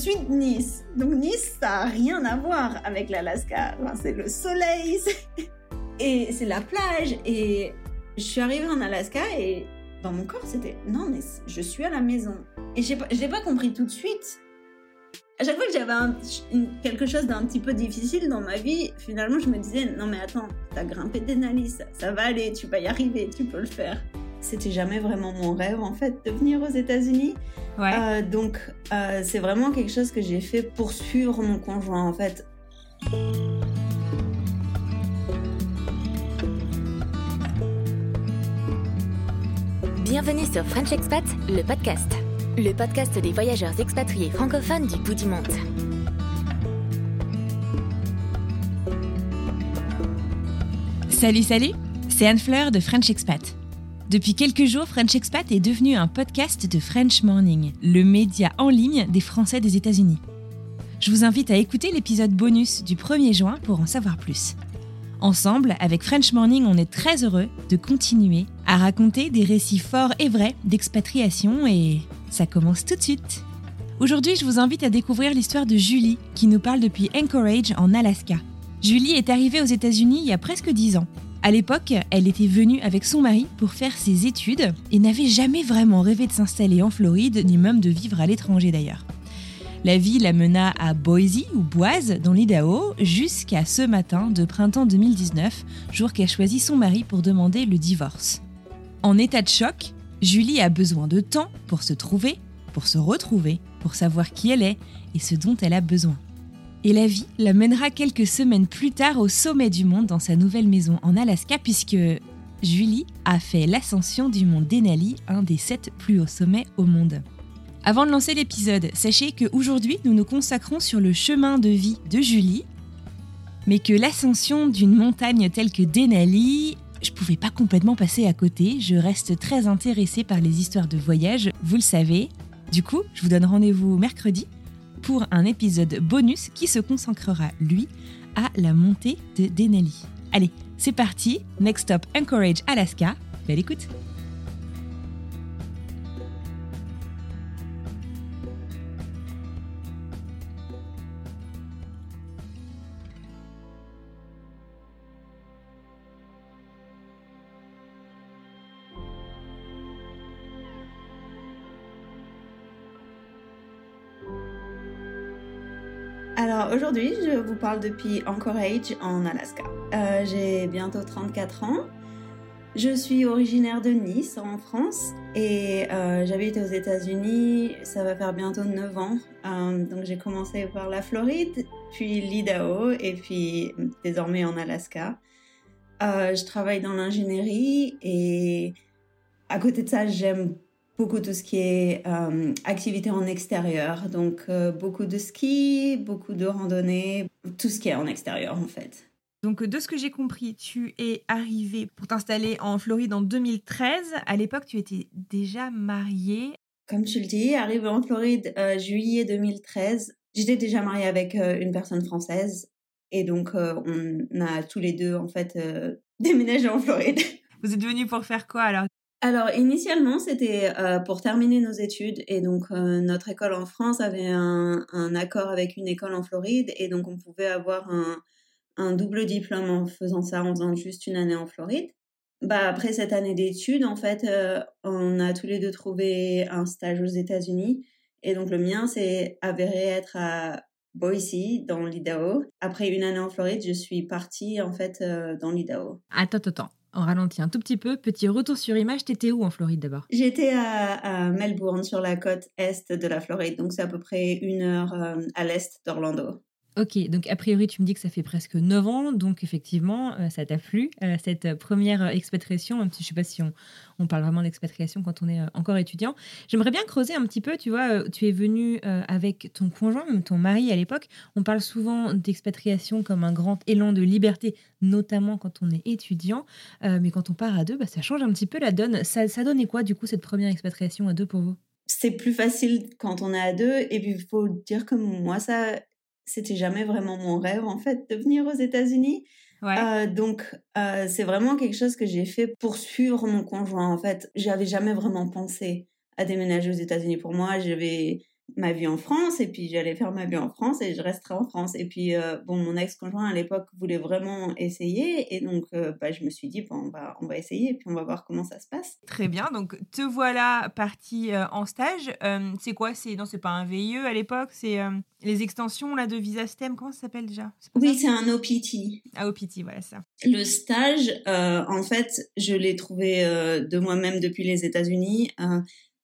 suis Nice. Donc Nice, ça n'a rien à voir avec l'Alaska. C'est le soleil et c'est la plage. Et je suis arrivée en Alaska et dans mon corps, c'était non, mais je suis à la maison. Et pas, j'ai pas compris tout de suite. À chaque fois que j'avais quelque chose d'un petit peu difficile dans ma vie, finalement, je me disais non, mais attends, t'as grimpé Denali, ça, ça va aller, tu vas y arriver, tu peux le faire. C'était jamais vraiment mon rêve en fait de venir aux États-Unis. Euh, donc, euh, c'est vraiment quelque chose que j'ai fait pour suivre mon conjoint, en fait. Bienvenue sur French Expat, le podcast. Le podcast des voyageurs expatriés francophones du bout du monde. Salut, salut C'est Anne Fleur de French Expat. Depuis quelques jours, French Expat est devenu un podcast de French Morning, le média en ligne des Français des États-Unis. Je vous invite à écouter l'épisode bonus du 1er juin pour en savoir plus. Ensemble, avec French Morning, on est très heureux de continuer à raconter des récits forts et vrais d'expatriation et ça commence tout de suite. Aujourd'hui, je vous invite à découvrir l'histoire de Julie qui nous parle depuis Anchorage en Alaska. Julie est arrivée aux États-Unis il y a presque 10 ans. À l'époque, elle était venue avec son mari pour faire ses études et n'avait jamais vraiment rêvé de s'installer en Floride, ni même de vivre à l'étranger d'ailleurs. La vie la mena à Boise ou Boise dans l'Idaho jusqu'à ce matin de printemps 2019, jour qu'a choisi son mari pour demander le divorce. En état de choc, Julie a besoin de temps pour se trouver, pour se retrouver, pour savoir qui elle est et ce dont elle a besoin. Et la vie la mènera quelques semaines plus tard au sommet du monde dans sa nouvelle maison en Alaska puisque Julie a fait l'ascension du mont Denali, un des sept plus hauts sommets au monde. Avant de lancer l'épisode, sachez qu'aujourd'hui nous nous consacrons sur le chemin de vie de Julie, mais que l'ascension d'une montagne telle que Denali, je pouvais pas complètement passer à côté, je reste très intéressée par les histoires de voyage, vous le savez. Du coup, je vous donne rendez-vous mercredi pour un épisode bonus qui se consacrera, lui, à la montée de Denali. Allez, c'est parti, next stop Anchorage, Alaska. Belle écoute Alors aujourd'hui, je vous parle depuis Anchorage en Alaska. Euh, J'ai bientôt 34 ans. Je suis originaire de Nice en France et euh, j'habite aux États-Unis. Ça va faire bientôt 9 ans. Euh, donc j'ai commencé par la Floride, puis l'Idaho et puis désormais en Alaska. Je travaille dans l'ingénierie et à côté de ça, j'aime beaucoup tout ce qui est euh, activité en extérieur. Donc euh, beaucoup de ski, beaucoup de randonnée, tout ce qui est en extérieur en fait. Donc, de ce que j'ai compris, tu es arrivé pour t'installer en Floride en 2013. À l'époque, tu étais déjà mariée. Comme tu le dis, arrivé en Floride euh, juillet 2013, j'étais déjà mariée avec euh, une personne française. Et donc, on a tous les deux, en fait, déménagé en Floride. Vous êtes venus pour faire quoi alors alors initialement c'était pour terminer nos études et donc notre école en France avait un, un, accord avec une école en Floride et donc on pouvait avoir un, un double diplôme en faisant ça, en faisant juste une année en Floride. Bah, après cette année d'études, en fait, euh, on a tous les deux trouvé un stage aux États-Unis. Et donc, le mien s'est avéré être à Boise, dans l'Idaho. Après une année en Floride, je suis partie, en fait, euh, dans l'Idaho. Attends, attends, on ralentit un tout petit peu. Petit retour sur image, t'étais où en Floride d'abord? J'étais à, Melbourne, sur la côte est de la Floride. Donc, c'est à peu près une heure euh, à l'est d'Orlando. Ok, donc a priori, tu me dis que ça fait presque 9 ans, donc effectivement, euh, ça t'a plu, euh, cette première expatriation, même si je ne sais pas si on, parle vraiment d'expatriation quand on est euh, encore étudiant. J'aimerais bien creuser un petit peu, tu vois, tu es venu avec ton conjoint, même ton mari à l'époque. On parle souvent d'expatriation comme un grand élan de liberté, notamment quand on est étudiant, mais quand on part à deux, bah, ça change un petit peu la donne. Ça, ça donnait quoi, du coup, cette première expatriation à deux pour vous? C'est plus facile quand on est à deux. Et puis, il faut dire que moi, ça c'était jamais vraiment mon rêve en fait de venir aux États-Unis. Euh, donc euh, c'est vraiment quelque chose que j'ai fait pour suivre mon conjoint en fait. J'avais jamais vraiment pensé à déménager aux États-Unis. Pour moi, j'avais ma vie en France et puis j'allais faire ma vie en France et je resterai en France. Et puis, euh, bon, mon ex-conjoint à l'époque voulait vraiment essayer et donc euh, bah, je me suis dit, bon, on va, on va essayer et puis on va voir comment ça se passe. Très bien, donc te voilà partie euh, en stage. c'est quoi? C'est, Non, c'est pas un VIE à l'époque, c'est les extensions là, de Visa STEM, comment ça s'appelle déjà? Oui, c'est un OPT. Ah, OPT, voilà ça. Le stage, en fait, je l'ai trouvé de moi-même depuis les États-Unis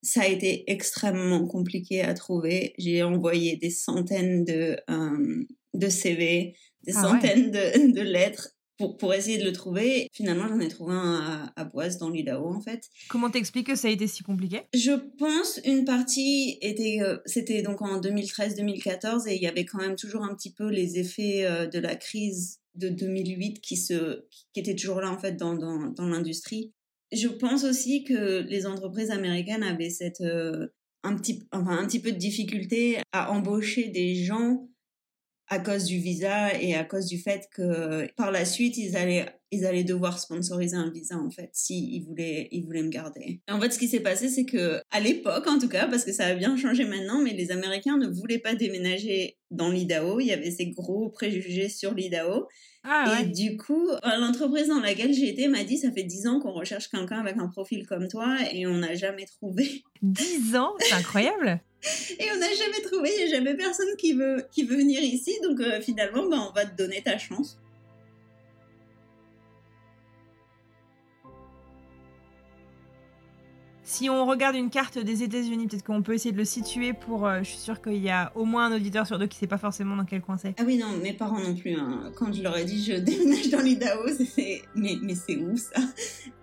ça a été extrêmement compliqué à trouver. J'ai envoyé des centaines de, euh, de CV, des ah centaines de, de, lettres pour, pour essayer de le trouver. Finalement, j'en ai trouvé un à, Boise, dans l'Idaho, en fait. Comment t'expliques que ça a été si compliqué? Je pense une partie était... Euh, c'était donc en 2013-2014 et il y avait quand même toujours un petit peu les effets euh, de la crise de 2008 qui, se, qui étaient toujours là, en fait, dans, dans, dans l'industrie je pense aussi que les entreprises américaines avaient cette, euh, un, petit, enfin, un petit peu de difficulté à embaucher des gens à cause du visa et à cause du fait que par la suite, ils allaient, ils allaient devoir sponsoriser un visa, en fait, s'ils ils voulaient, ils voulaient me garder. en fait, ce qui s'est passé, c'est que, à l'époque, en tout cas, parce que ça a bien changé maintenant, mais les Américains ne voulaient pas déménager dans l'Idaho. Il y avait ces gros préjugés sur l'Idaho. Ah, et du coup, l'entreprise dans laquelle j'ai été m'a dit ça fait 10 ans qu'on recherche quelqu'un avec un profil comme toi et on n'a jamais trouvé. 10 ans? C'est incroyable Et on n'a jamais trouvé, il n'y a jamais personne qui veut, qui veut venir ici, donc euh, finalement, bah, on va te donner ta chance. Si on regarde une carte des États-Unis, peut-être qu'on peut essayer de le situer pour. Euh, je suis sûre qu'il y a au moins un auditeur sur deux qui ne sait pas forcément dans quel coin c'est. Ah oui, non, mes parents non plus. Hein. Quand je leur ai dit je déménage dans l'Idaho, c'est. Mais, mais c'est où ça?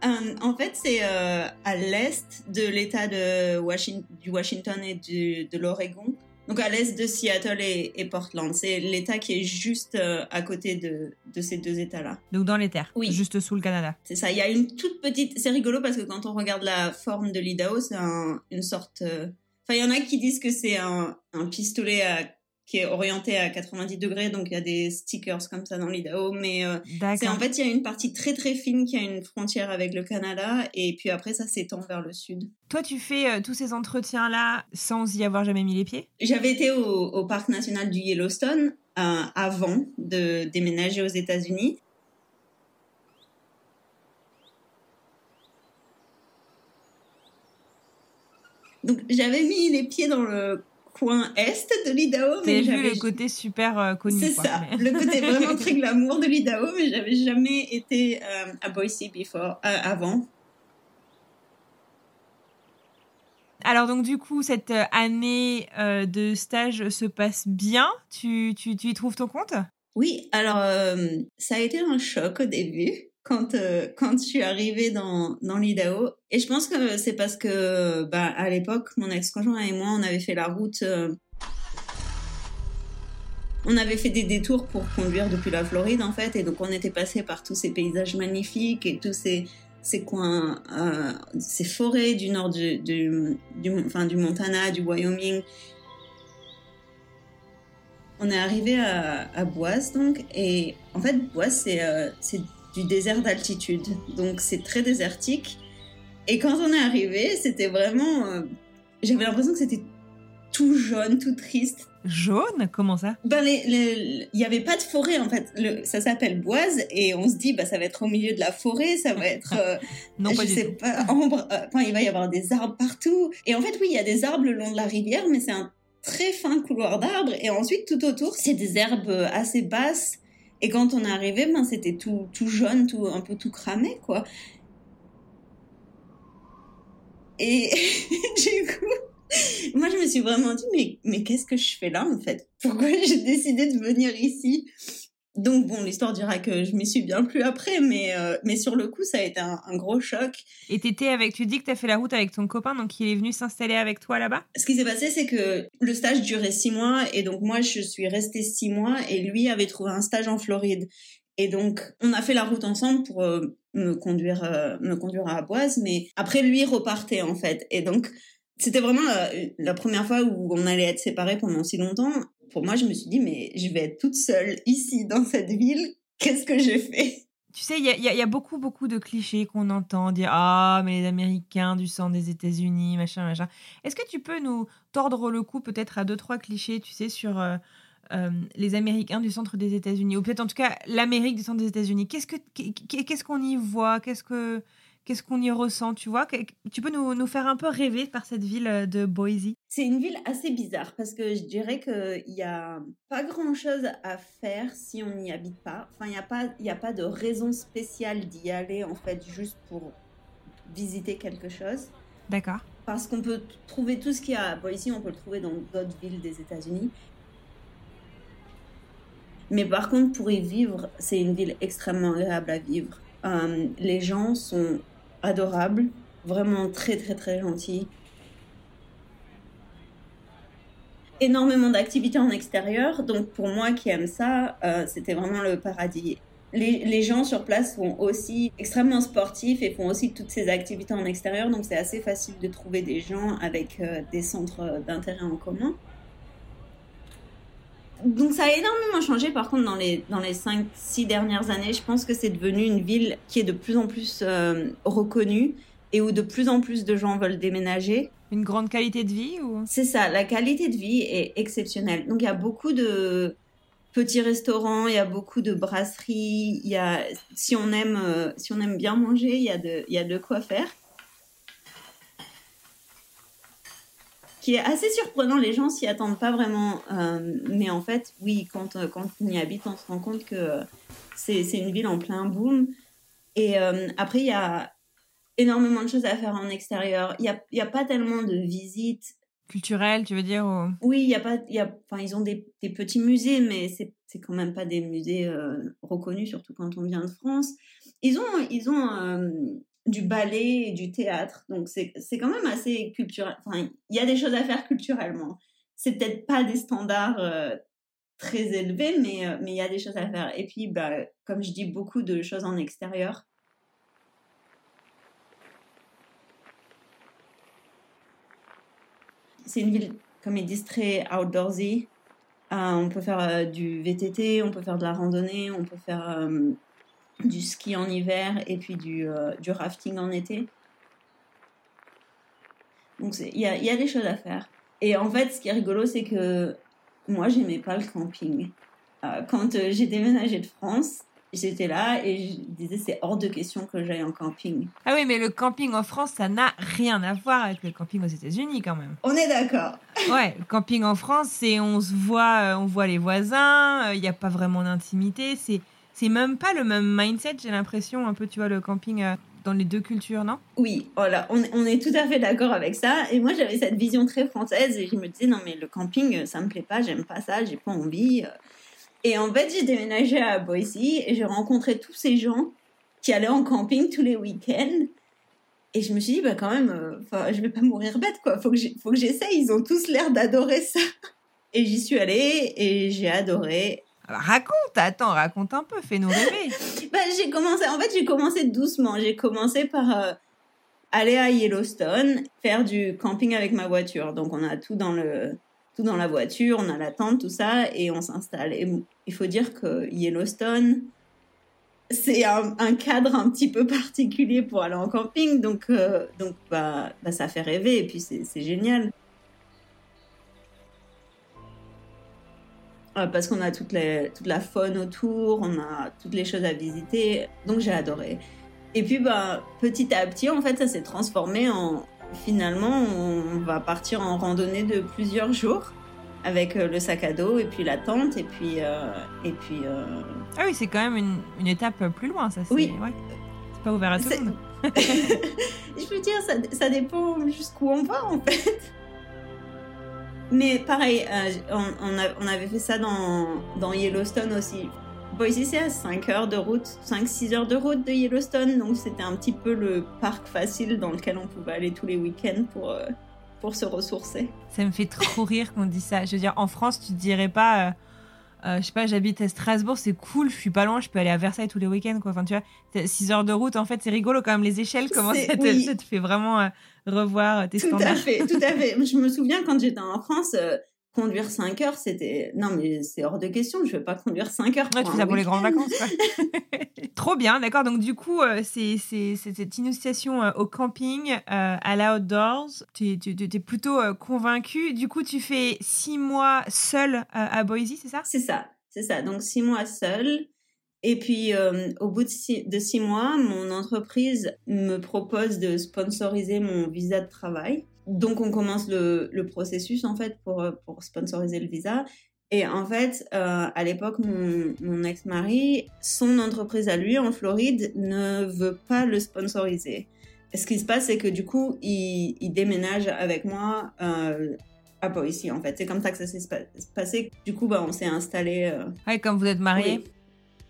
Euh, En fait, c'est euh, à l'est de l'État de Washington, du Washington et de l'Oregon. Donc à l'est de Seattle et, Portland. C'est l'État qui est juste euh, à côté de, de ces deux États-là. Donc dans les terres. Oui. Juste sous le Canada. C'est ça. Il y a une toute petite. C'est rigolo parce que quand on regarde la forme de l'Idaho, c'est une sorte. Euh, enfin, il y en a qui disent que c'est un, un pistolet à qui est orienté à 90 degrés, donc il y a des stickers comme ça dans l'Idaho, mais euh, c'est en fait il y a une partie très très fine qui a une frontière avec le Canada, et puis après ça s'étend vers le sud. Toi, tu fais euh, tous ces entretiens là sans y avoir jamais mis les pieds? J'avais été au, au, parc national du Yellowstone euh, avant de déménager aux États-Unis. Donc j'avais mis les pieds dans le coin est de l'Idaho. T'as vu le côté super euh, connu. C'est ça, le côté vraiment très glamour de l'Idaho, mais j'avais jamais été euh, à Boise before, euh, avant. Alors donc du coup, cette année de stage se passe bien tu, tu, tu y trouves ton compte? Oui, alors ça a été un choc au début quand euh, quand je suis arrivée dans dans l'Idaho et je pense que c'est parce que bah à l'époque mon ex-conjoint et moi on avait fait la route euh, on avait fait des détours pour conduire depuis la Floride en fait. Et donc on était passé par tous ces paysages magnifiques et tous ces ces coins euh, ces forêts du nord du, du, enfin du Montana du Wyoming. On est arrivé à, Boise, donc, et en fait, Boise, c'est du désert d'altitude, donc c'est très désertique. Et quand on est arrivé, c'était vraiment. euh, J'avais l'impression que c'était tout jaune, tout triste. Jaune? Comment ça? Ben, il n'y avait pas de forêt en fait. Le- ça s'appelle Boise et on se dit, bah, ça va être au milieu de la forêt, ça va être. euh, Non, je pas du sais pas, ambre, euh, enfin, il va y avoir des arbres partout. Et en fait, oui, il y a des arbres le long de la rivière, mais c'est un très fin couloir d'arbres. Et ensuite, tout autour, c'est des herbes assez basses. Et quand on est arrivé, ben, c'était tout, tout jaune, tout, un peu tout cramé, quoi. Et du coup, moi, je me suis vraiment dit, mais, mais qu'est-ce que je fais là, en fait? Pourquoi j'ai décidé de venir ici? Donc bon, l'histoire dira que je m'y suis bien plus après, mais, euh, mais sur le coup, ça a été un, un gros choc. Et t'étais avec, tu dis que t'as fait la route avec ton copain, donc il est venu s'installer avec toi là-bas? Ce qui s'est passé, c'est que le stage durait six mois, et donc moi, je suis restée six mois, et lui avait trouvé un stage en Floride. Et donc, on a fait la route ensemble pour euh, me conduire, euh, me conduire à Boise, mais après, lui repartait en fait. Et donc, c'était vraiment la, première fois où on allait être séparés pendant si longtemps. Pour moi, je me suis dit, mais je vais être toute seule ici, dans cette ville. Qu'est-ce que j'ai fait? Tu sais, il y y a- beaucoup, beaucoup de clichés qu'on entend dire Ah, mais les Américains du sang des États-Unis, machin, machin. Est-ce que tu peux nous tordre le cou peut-être à deux, trois clichés, tu sais, sur euh, euh, les Américains du centre des États-Unis? Ou peut-être en tout cas l'Amérique du centre des États-Unis Qu'est-ce que- qu'est- qu'est-ce qu'on y voit? Qu'est-ce que. Qu'est-ce qu'on y ressent, tu vois? Tu peux nous, nous faire un peu rêver par cette ville euh, de Boise? C'est une ville assez bizarre parce que je dirais qu'il n'y a pas grand chose à faire si on n'y habite pas. Enfin, il n'y a, pas- y a pas de raison spéciale d'y aller en fait juste pour visiter quelque chose. D'accord. Parce qu'on peut trouver tout ce qu'il y a à Boise, on peut le trouver dans d'autres villes des États-Unis. Mais par contre, pour y vivre, c'est une ville extrêmement agréable à vivre. Euh, les gens sont adorables, vraiment très très très gentils. Énormément d'activités en extérieur, donc pour moi qui aime ça, euh, c'était vraiment le paradis. Les, les gens sur place sont aussi extrêmement sportifs et font aussi toutes ces activités en extérieur, donc c'est assez facile de trouver des gens avec euh, des centres d'intérêt en commun. Donc ça a énormément changé par contre dans les, dans les 5-6 dernières années. Je pense que c'est devenu une ville qui est de plus en plus euh, reconnue et où de plus en plus de gens veulent déménager. Une grande qualité de vie ou? C'est ça, la qualité de vie est exceptionnelle. Donc il y a beaucoup de petits restaurants, il y a beaucoup de brasseries, il y a si on aime euh, si on aime bien manger, il y a de il y a de quoi faire. Qui est assez surprenant, les gens s'y attendent pas vraiment, euh, mais en fait, oui, quand euh, quand on y habite, on se rend compte que euh, c'est une ville en plein boom. Et euh, après, il y a énormément de choses à faire en extérieur. Il y a, y a pas tellement de visites culturelle, tu veux dire ou- oui, il y a pas, il y a, enfin, ils ont des, des petits musées, mais c'est, quand même pas des musées euh, reconnus, surtout quand on vient de France. Ils ont, ils ont du ballet et du théâtre, donc c'est, quand même assez culturel. Enfin, il y a des choses à faire culturellement. C'est peut-être pas des standards euh, très élevés, mais euh, mais il y a des choses à faire. Et puis, bah, comme je dis, beaucoup de choses en extérieur. C'est une ville, comme ils disent, très outdoorsy. Euh, on peut faire du VTT, on peut faire de la randonnée, on peut faire du ski en hiver et puis du, euh, du rafting en été. Donc il y a, y a des choses à faire. Et en fait, ce qui est rigolo, c'est que moi, j'aimais pas le camping. Euh, quand euh, j'ai déménagé de France, j'étais là et je disais c'est hors de question que j'aille en camping. Ah oui, mais le camping en France, ça n'a rien à voir avec le camping aux États-Unis quand même. On est d'accord. Ouais, le camping en France, c'est on se voit, on voit les voisins, il n'y a pas vraiment d'intimité, c'est c'est même pas le même mindset, j'ai l'impression un peu, tu vois, le camping euh, dans les deux cultures, non? Oui, voilà, on, est tout à fait d'accord avec ça. Et moi, j'avais cette vision très française et je me disais, non, mais le camping, ça me plaît pas, j'aime pas ça, j'ai pas envie. Et en fait, j'ai déménagé à Boise et j'ai rencontré tous ces gens qui allaient en camping tous les week-ends. Et je me suis dit, bah quand même, euh, je vais pas mourir bête, quoi. Faut que j'essaye. Ils ont tous l'air d'adorer ça. Et j'y suis allée et j'ai adoré. Alors, Raconte, attends, raconte un peu, fais-nous rêver. Bah, j'ai commencé, en fait, j'ai commencé doucement. J'ai commencé par euh, aller à Yellowstone, faire du camping avec ma voiture. Donc, on a tout dans le, tout dans la voiture, on a la tente, tout ça, et on s'installe. Et il faut dire que Yellowstone, c'est un, cadre un petit peu particulier pour aller en camping, donc, euh, donc bah, bah, ça fait rêver, et puis c'est génial. Euh, parce qu'on a toute, les, toute la faune autour, on a toutes les choses à visiter, donc j'ai adoré. Et puis bah, petit à petit, en fait, ça s'est transformé en, finalement, on va partir en randonnée de plusieurs jours avec euh, le sac à dos et puis la tente et puis euh, et puis. Euh, ah oui, c'est quand même une, une, étape plus loin, ça. Oui. Ouais. C'est pas ouvert à tout le monde. Je veux dire, ça, ça dépend jusqu'où on va en fait. Mais pareil, on, on, on, avait fait ça dans, dans Yellowstone aussi. Boise, c'est à 5 heures de route, 5-6 heures de route de Yellowstone, donc c'était un petit peu le parc facile dans lequel on pouvait aller tous les week-ends pour, euh, pour se ressourcer. Ça me fait trop rire qu'on dise ça. Je veux dire, en France, tu dirais pas, euh, euh, je sais pas, j'habite à Strasbourg, c'est cool, je suis pas loin, je peux aller à Versailles tous les week-ends, quoi. Enfin, tu vois, 6 heures de route, en fait, c'est rigolo quand même, les échelles, comment ça te, fait vraiment revoir tes tout standards. Tout à fait, tout à fait. Je me souviens quand j'étais en France, conduire 5 heures, c'était. Non, mais c'est hors de question, je vais pas conduire 5 heures. Ouais, tu fais pour les grandes vacances. Trop bien, d'accord. Donc, du coup, euh, c'est cette initiation euh, au camping, euh, à l'outdoors. Tu, es plutôt convaincu. Du coup, tu fais 6 mois seul à Boise, c'est ça? C'est ça, c'est ça. Donc, 6 mois seul. Et puis, au bout de six, de six mois, mon entreprise me propose de sponsoriser mon visa de travail donc on commence le, le, processus en fait pour, pour sponsoriser le visa. Et en fait, euh, à l'époque, mon, mon ex-mari, son entreprise à lui en Floride ne veut pas le sponsoriser. Et ce qui se passe, c'est que du coup, il, il déménage avec moi euh, à Boise en fait. C'est comme ça que ça s'est passé. Du coup, bah, on s'est installé. Euh... Ouais, comme vous êtes mariés.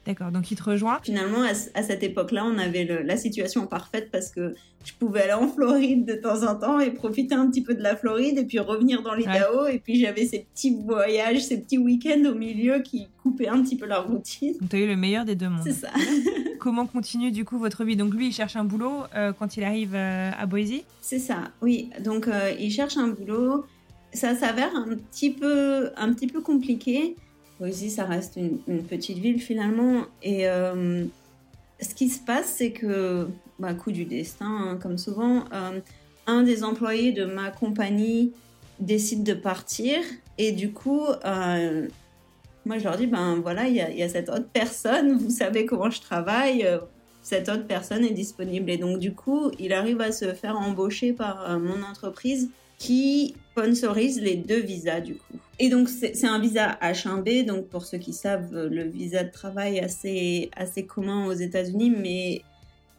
D'accord, donc il te rejoint Finalement, à, cette époque-là, on avait la situation parfaite parce que je pouvais aller en Floride de temps en temps et profiter un petit peu de la Floride et puis revenir dans l'Idaho. Et puis j'avais ces petits voyages, ces petits week-ends au milieu qui coupaient un petit peu la routine. Donc tu as eu le meilleur des deux mondes. C'est ça. Comment continue du coup votre vie? Donc lui, il cherche un boulot euh, quand il arrive euh, à Boise? C'est ça, oui. Donc euh, il cherche un boulot. Ça s'avère un petit peu, un petit peu compliqué Boise, ça reste une, petite ville finalement. Et euh, ce qui se passe, c'est que, bah, coup du destin, hein, comme souvent, euh, un des employés de ma compagnie décide de partir. Et du coup, euh, moi, je leur dis, ben voilà, il y, y, a cette autre personne, vous savez comment je travaille, cette autre personne est disponible. Et donc, du coup, il arrive à se faire embaucher par mon entreprise qui sponsorise les deux visas du coup. Et donc c'est un visa H1B, donc pour ceux qui savent, le visa de travail assez, assez commun aux États-Unis, mais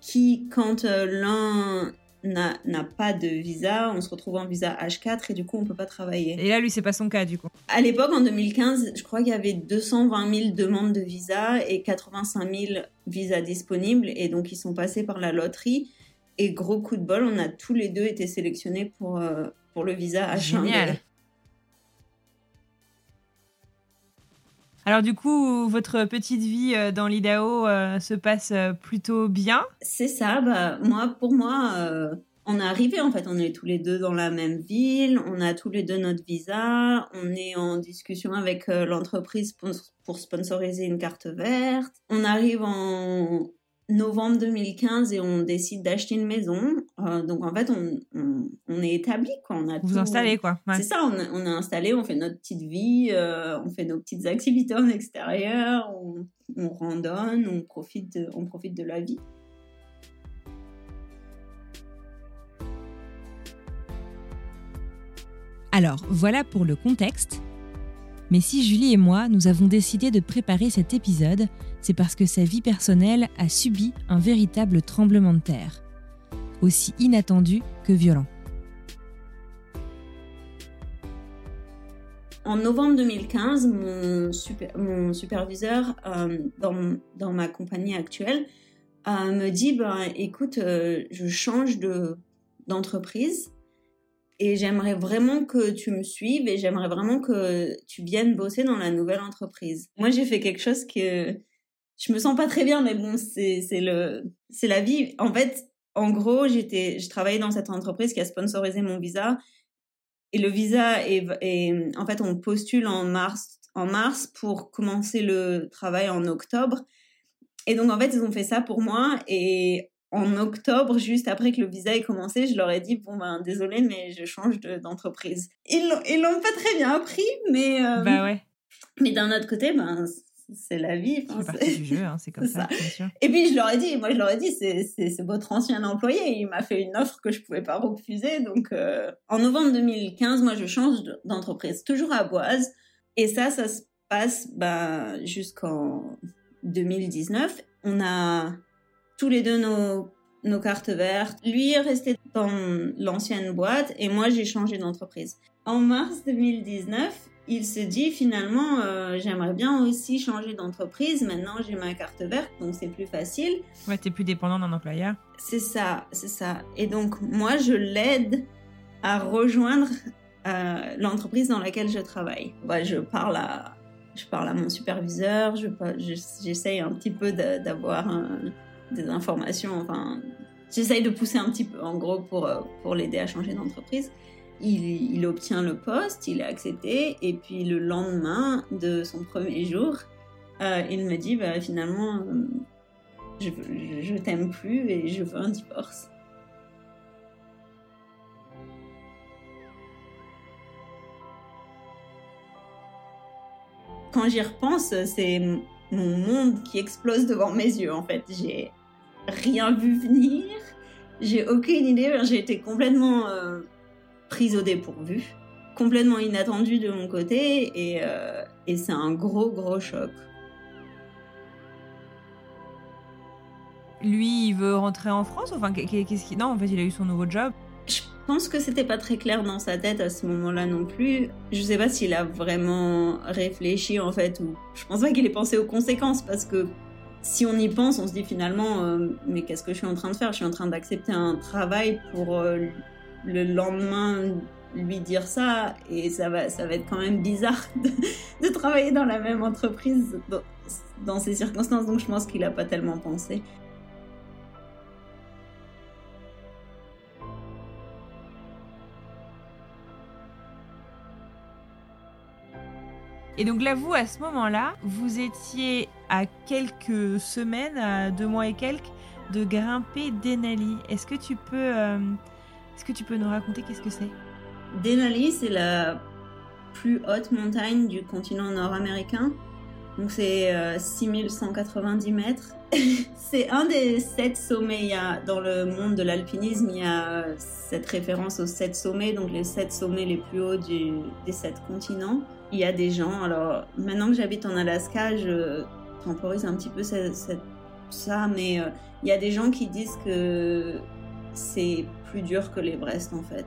qui, quand euh, l'un n'a pas de visa, on se retrouve en visa H4 et du coup on peut pas travailler. Et là lui c'est pas son cas du coup. À l'époque en 2015, je crois qu'il y avait 220 000 demandes de visa et 85 000 visas disponibles et donc ils sont passés par la loterie et gros coup de bol, on a tous les deux été sélectionnés pour, euh, pour le visa H1. Génial. Alors du coup, votre petite vie euh, dans l'Idaho euh, se passe plutôt bien? C'est ça. Bah, moi, pour moi, on est arrivé en fait. On est tous les deux dans la même ville. On a tous les deux notre visa. On est en discussion avec l'entreprise pour, pour, sponsoriser une carte verte. On arrive en, novembre 2015 et on décide d'acheter une maison. Euh, donc en fait, on, on, est établi. Quoi. On a Vous installez quoi. C'est ça, on, on, est installé, on fait notre petite vie, euh, on fait nos petites activités en extérieur, on, on randonne, on profite, de, on profite de la vie. Alors voilà pour le contexte. Mais si Julie et moi, nous avons décidé de préparer cet épisode, c'est parce que sa vie personnelle a subi un véritable tremblement de terre, aussi inattendu que violent. En novembre 2015, mon, superviseur euh, dans, dans, ma compagnie actuelle euh, me dit ben, écoute, euh, je change d'entreprise et j'aimerais vraiment que tu me suives et j'aimerais vraiment que tu viennes bosser dans la nouvelle entreprise. Moi, j'ai fait quelque chose que je me sens pas très bien, mais bon, c'est c'est le c'est la vie. En fait, en gros, j'étais je travaillais dans cette entreprise qui a sponsorisé mon visa et le visa est, est, en fait, on postule en mars, en mars pour commencer le travail en octobre. Et donc, en fait, ils ont fait ça pour moi. Et en octobre, juste après que le visa ait commencé, je leur ai dit, bon, ben, désolé, mais je change d'entreprise. ils l'ont pas très bien appris, mais... Euh, bah ouais. Mais d'un autre côté, ben, c'est la vie. c'est partie du jeu, hein, c'est comme ça. Et puis je leur ai dit, moi je leur ai dit, c'est votre ancien employé, il m'a fait une offre que je pouvais pas refuser. Donc euh, en novembre 2015, moi je change d'entreprise, toujours à Boise. Et ça, ça se passe ben, jusqu'en 2019. On a tous les deux nos, nos cartes vertes. Lui est resté dans l'ancienne boîte et moi j'ai changé d'entreprise. En mars 2019, il se dit finalement, euh, j'aimerais bien aussi changer d'entreprise. Maintenant, j'ai ma carte verte, donc c'est plus facile. Ouais, t'es plus dépendant d'un employeur. C'est ça, c'est ça. Et donc, moi, je l'aide à rejoindre euh, l'entreprise dans laquelle je travaille. Bah, je parle à, je parle à mon superviseur, je, j'essaye un petit peu d'avoir des informations, enfin, j'essaye de pousser un petit peu, en gros, pour, euh, pour l'aider à changer d'entreprise il, obtient le poste, il est accepté, et puis le lendemain de son premier jour, euh, il me dit bah, finalement, euh, je, je t'aime plus et je veux un divorce. Quand j'y repense, c'est mon monde qui explose devant mes yeux en fait. J'ai rien vu venir, j'ai aucune idée, j'ai été complètement euh, prise au dépourvu, complètement inattendue de mon côté, et, euh, et c'est un gros, gros choc. Lui, il veut rentrer en France? Enfin, qu'est-ce qu'il... Non, en fait, il a eu son nouveau job. Je pense que c'était pas très clair dans sa tête à ce moment-là non plus. Je sais pas s'il a vraiment réfléchi, en fait, ou... Je pense pas qu'il ait pensé aux conséquences, parce que si on y pense, on se dit finalement, euh, mais qu'est-ce que je suis en train de faire? Je suis en train d'accepter un travail pour euh, le lendemain lui dire ça et ça va, ça va être quand même bizarre de, travailler dans la même entreprise dans, ces circonstances. Donc je pense qu'il n'a pas tellement pensé. Et donc là, vous, à ce moment-là, vous étiez à quelques semaines, deux mois et quelques, de grimper Denali. Est-ce que tu peux euh, est-ce que tu peux nous raconter qu'est-ce que c'est? Denali, c'est la plus haute montagne du continent nord-américain. Donc c'est 6190 euh, mètres. c'est un des sept sommets. Il y a, dans le monde de l'alpinisme, il y a cette référence aux sept sommets, donc les sept sommets les plus hauts des sept continents. Il y a des gens, alors maintenant que j'habite en Alaska, je temporise un petit peu ça, mais euh, il y a des gens qui disent que c'est plus dur que l'Everest en fait.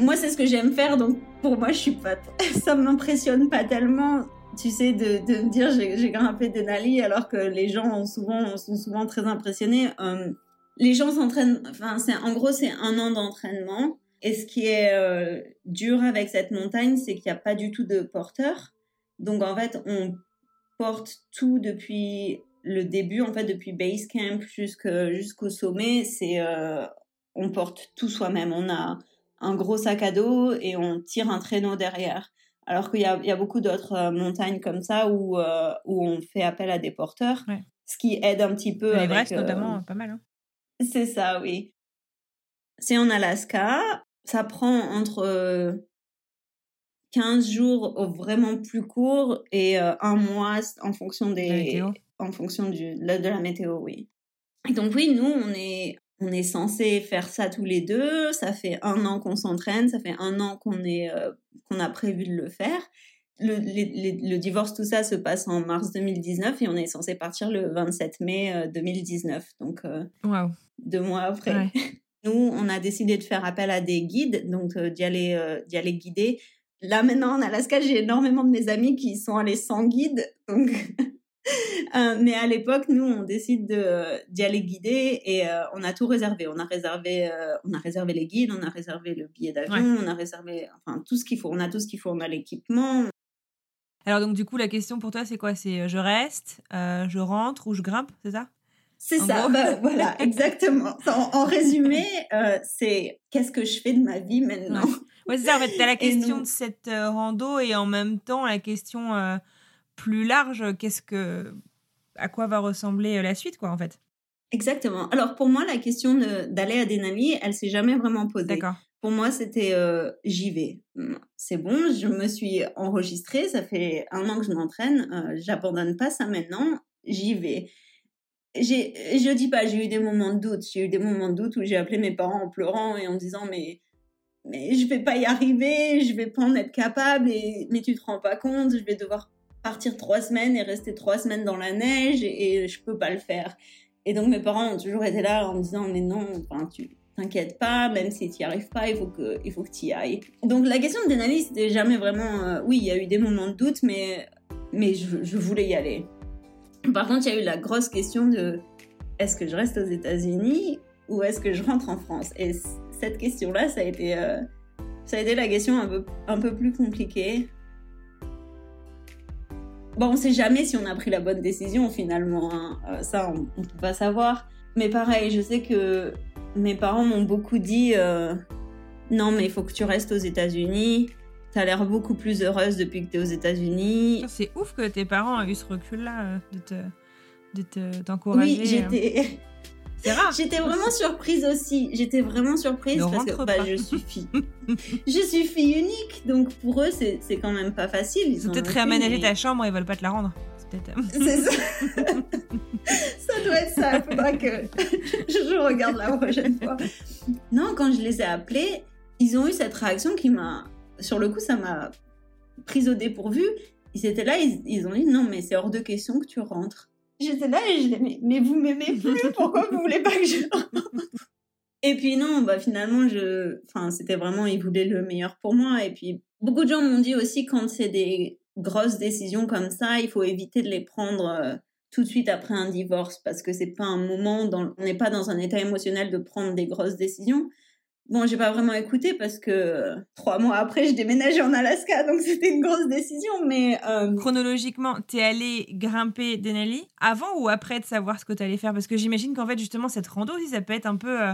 Moi, c'est ce que j'aime faire, donc pour moi, je suis pas, ça m'impressionne pas tellement, tu sais, de, me dire j'ai grimpé Denali alors que les gens souvent, sont souvent très impressionnés. Euh, les gens s'entraînent, enfin, en gros, c'est un an d'entraînement. Et ce qui est euh, dur avec cette montagne, c'est qu'il n'y a pas du tout de porteur. Donc, en fait, on porte tout depuis le début, en fait, depuis base camp jusqu'au sommet, c'est euh, on porte tout soi-même. On a un gros sac à dos et on tire un traîneau derrière. Alors qu'il y, y a, beaucoup d'autres euh, montagnes comme ça où, euh, où on fait appel à des porteurs, ce qui aide un petit peu. L'Everest notamment, pas mal. Hein. C'est ça, oui. C'est en Alaska. Ça prend entre 15 jours vraiment plus court et un mois en fonction des en fonction du, de la météo, oui. Et donc oui, nous, on est, on est censé faire ça tous les deux. Ça fait un an qu'on s'entraîne, ça fait un an qu'on est, euh, qu'on a prévu de le faire. Le, le, divorce, tout ça se passe en mars 2019 et on est censé partir le 27 mai 2019, euh, donc euh, deux mois après. Nous, on a décidé de faire appel à des guides, donc d'y aller, d'y aller guider. Là maintenant en Alaska, j'ai énormément de mes amis qui sont allés sans guide, donc Euh, mais à l'époque, nous, on décide d'y aller guider et euh, on a tout réservé. On a réservé, euh, on a réservé les guides, on a réservé le billet d'avion, on a réservé, enfin, tout ce qu'il faut. On a tout ce qu'il faut. On a l'équipement. Alors donc du coup, la question pour toi, c'est quoi? C'est je reste, je rentre ou je grimpe, c'est ça? C'est ça, bah, voilà, exactement. En, résumé, c'est qu'est-ce que je fais de ma vie maintenant? Ouais, c'est ça, en fait, t'as la question de cette rando et en même temps la question plus large, qu'est-ce que. à quoi va ressembler euh, la suite, quoi, en fait? Exactement. Alors, pour moi, la question d'aller à Denali, elle s'est jamais vraiment posée. D'accord. Pour moi, c'était j'y vais. C'est bon, je me suis enregistrée, ça fait un an que je m'entraîne, j'abandonne pas ça maintenant, j'y vais j'ai, je dis pas, j'ai eu des moments de doute. J'ai eu des moments de doute où j'ai appelé mes parents en pleurant et en disant mais mais je vais pas y arriver, je vais pas en être capable et mais tu te rends pas compte, je vais devoir partir trois semaines et rester trois semaines dans la neige et, je peux pas le faire. Et donc mes parents ont toujours été là en me disant mais non, enfin tu t'inquiètes pas, même si tu y arrives pas, il faut que il faut que tu y ailles. Donc la question de Denali c'était jamais vraiment euh, oui, il y a eu des moments de doute mais mais je, voulais y aller. Par contre, il y a eu la grosse question de est-ce que je reste aux États-Unis ou est-ce que je rentre en France? Et cette question-là, ça a été, euh, ça a été la question un peu, un peu plus compliquée. Bon, on sait jamais si on a pris la bonne décision finalement. Hein. Euh, ça, on, ne peut pas savoir. Mais pareil, je sais que mes parents m'ont beaucoup dit euh, non, mais il faut que tu restes aux États-Unis. T'as l'air beaucoup plus heureuse depuis que t'es aux États-Unis. C'est ouf que tes parents aient eu ce recul-là euh, de te de t'encourager. oui, j'étais. C'est rare. J'étais vraiment surprise aussi. J'étais vraiment surprise parce que bah, je suis fille. je suis fille unique, donc pour eux c'est quand même pas facile. Ils, ont peut-être réaménagé ta chambre et ils veulent pas te la rendre. C'est euh, ça. ça doit être ça. Il faudra que je regarde la prochaine fois. Non, quand je les ai appelés, ils ont eu cette réaction qui m'a sur le coup, ça m'a prise au dépourvu. Ils étaient là, ils, ont dit non, mais c'est hors de question que tu rentres. J'étais là et je les mais vous m'aimez plus, pourquoi vous voulez pas que je Et puis non, bah finalement, je, enfin, c'était vraiment, ils voulaient le meilleur pour moi. Et puis, beaucoup de gens m'ont dit aussi quand c'est des grosses décisions comme ça, il faut éviter de les prendre euh, tout de suite après un divorce parce que c'est pas un moment dans, on n'est pas dans un état émotionnel de prendre des grosses décisions. Bon, j'ai pas vraiment écouté parce que trois mois après, je déménageais en Alaska, donc c'était une grosse décision. Mais euh... chronologiquement, t'es allé grimper Denali avant ou après de savoir ce que t'allais faire? Parce que j'imagine qu'en fait, justement, cette rando aussi, ça peut être un peu euh,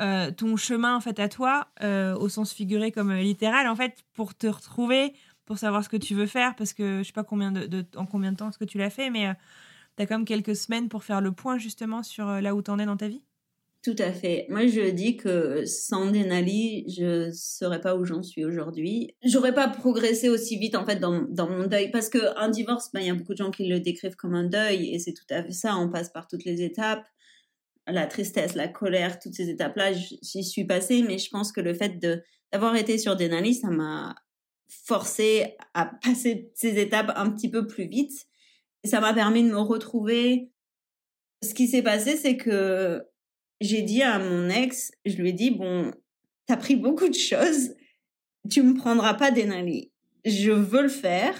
euh, ton chemin en fait à toi, euh, au sens figuré comme littéral, en fait, pour te retrouver, pour savoir ce que tu veux faire, parce que je sais pas combien de, en combien de temps est-ce que tu l'as fait, mais t'as quand même quelques semaines pour faire le point justement sur là où t'en es dans ta vie? Tout à fait. Moi, je dis que sans Denali, je serais pas où j'en suis aujourd'hui. J'aurais pas progressé aussi vite, en fait, dans, dans mon deuil. Parce que un divorce, ben, il y a beaucoup de gens qui le décrivent comme un deuil, et c'est tout à fait ça. On passe par toutes les étapes. La tristesse, la colère, toutes ces étapes-là, j'y suis passée, mais je pense que le fait de, d'avoir été sur Denali, ça m'a forcé à passer ces étapes un petit peu plus vite. Et ça m'a permis de me retrouver. Ce qui s'est passé, c'est que j'ai dit à mon ex, je lui ai dit, bon, t'as pris beaucoup de choses, tu me prendras pas Denali. Je veux le faire.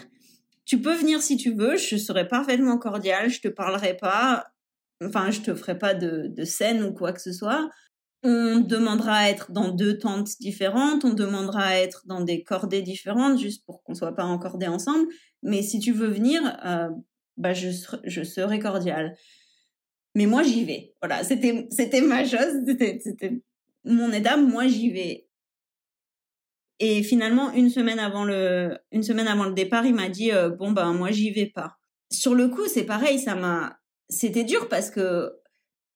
Tu peux venir si tu veux, je serai parfaitement cordiale, je te parlerai pas, enfin, je te ferai pas de, de scène ou quoi que ce soit. On demandera à être dans deux tentes différentes, on demandera à être dans des cordées différentes, juste pour qu'on soit pas encordés ensemble. Mais si tu veux venir, euh, bah je, je serai cordiale mais moi j'y vais. Voilà, c'était c'était ma chose, c'était mon étape, moi j'y vais. Et finalement une semaine avant le une semaine avant le départ, il m'a dit euh, bon ben moi j'y vais pas. Sur le coup, c'est pareil, ça m'a c'était dur parce que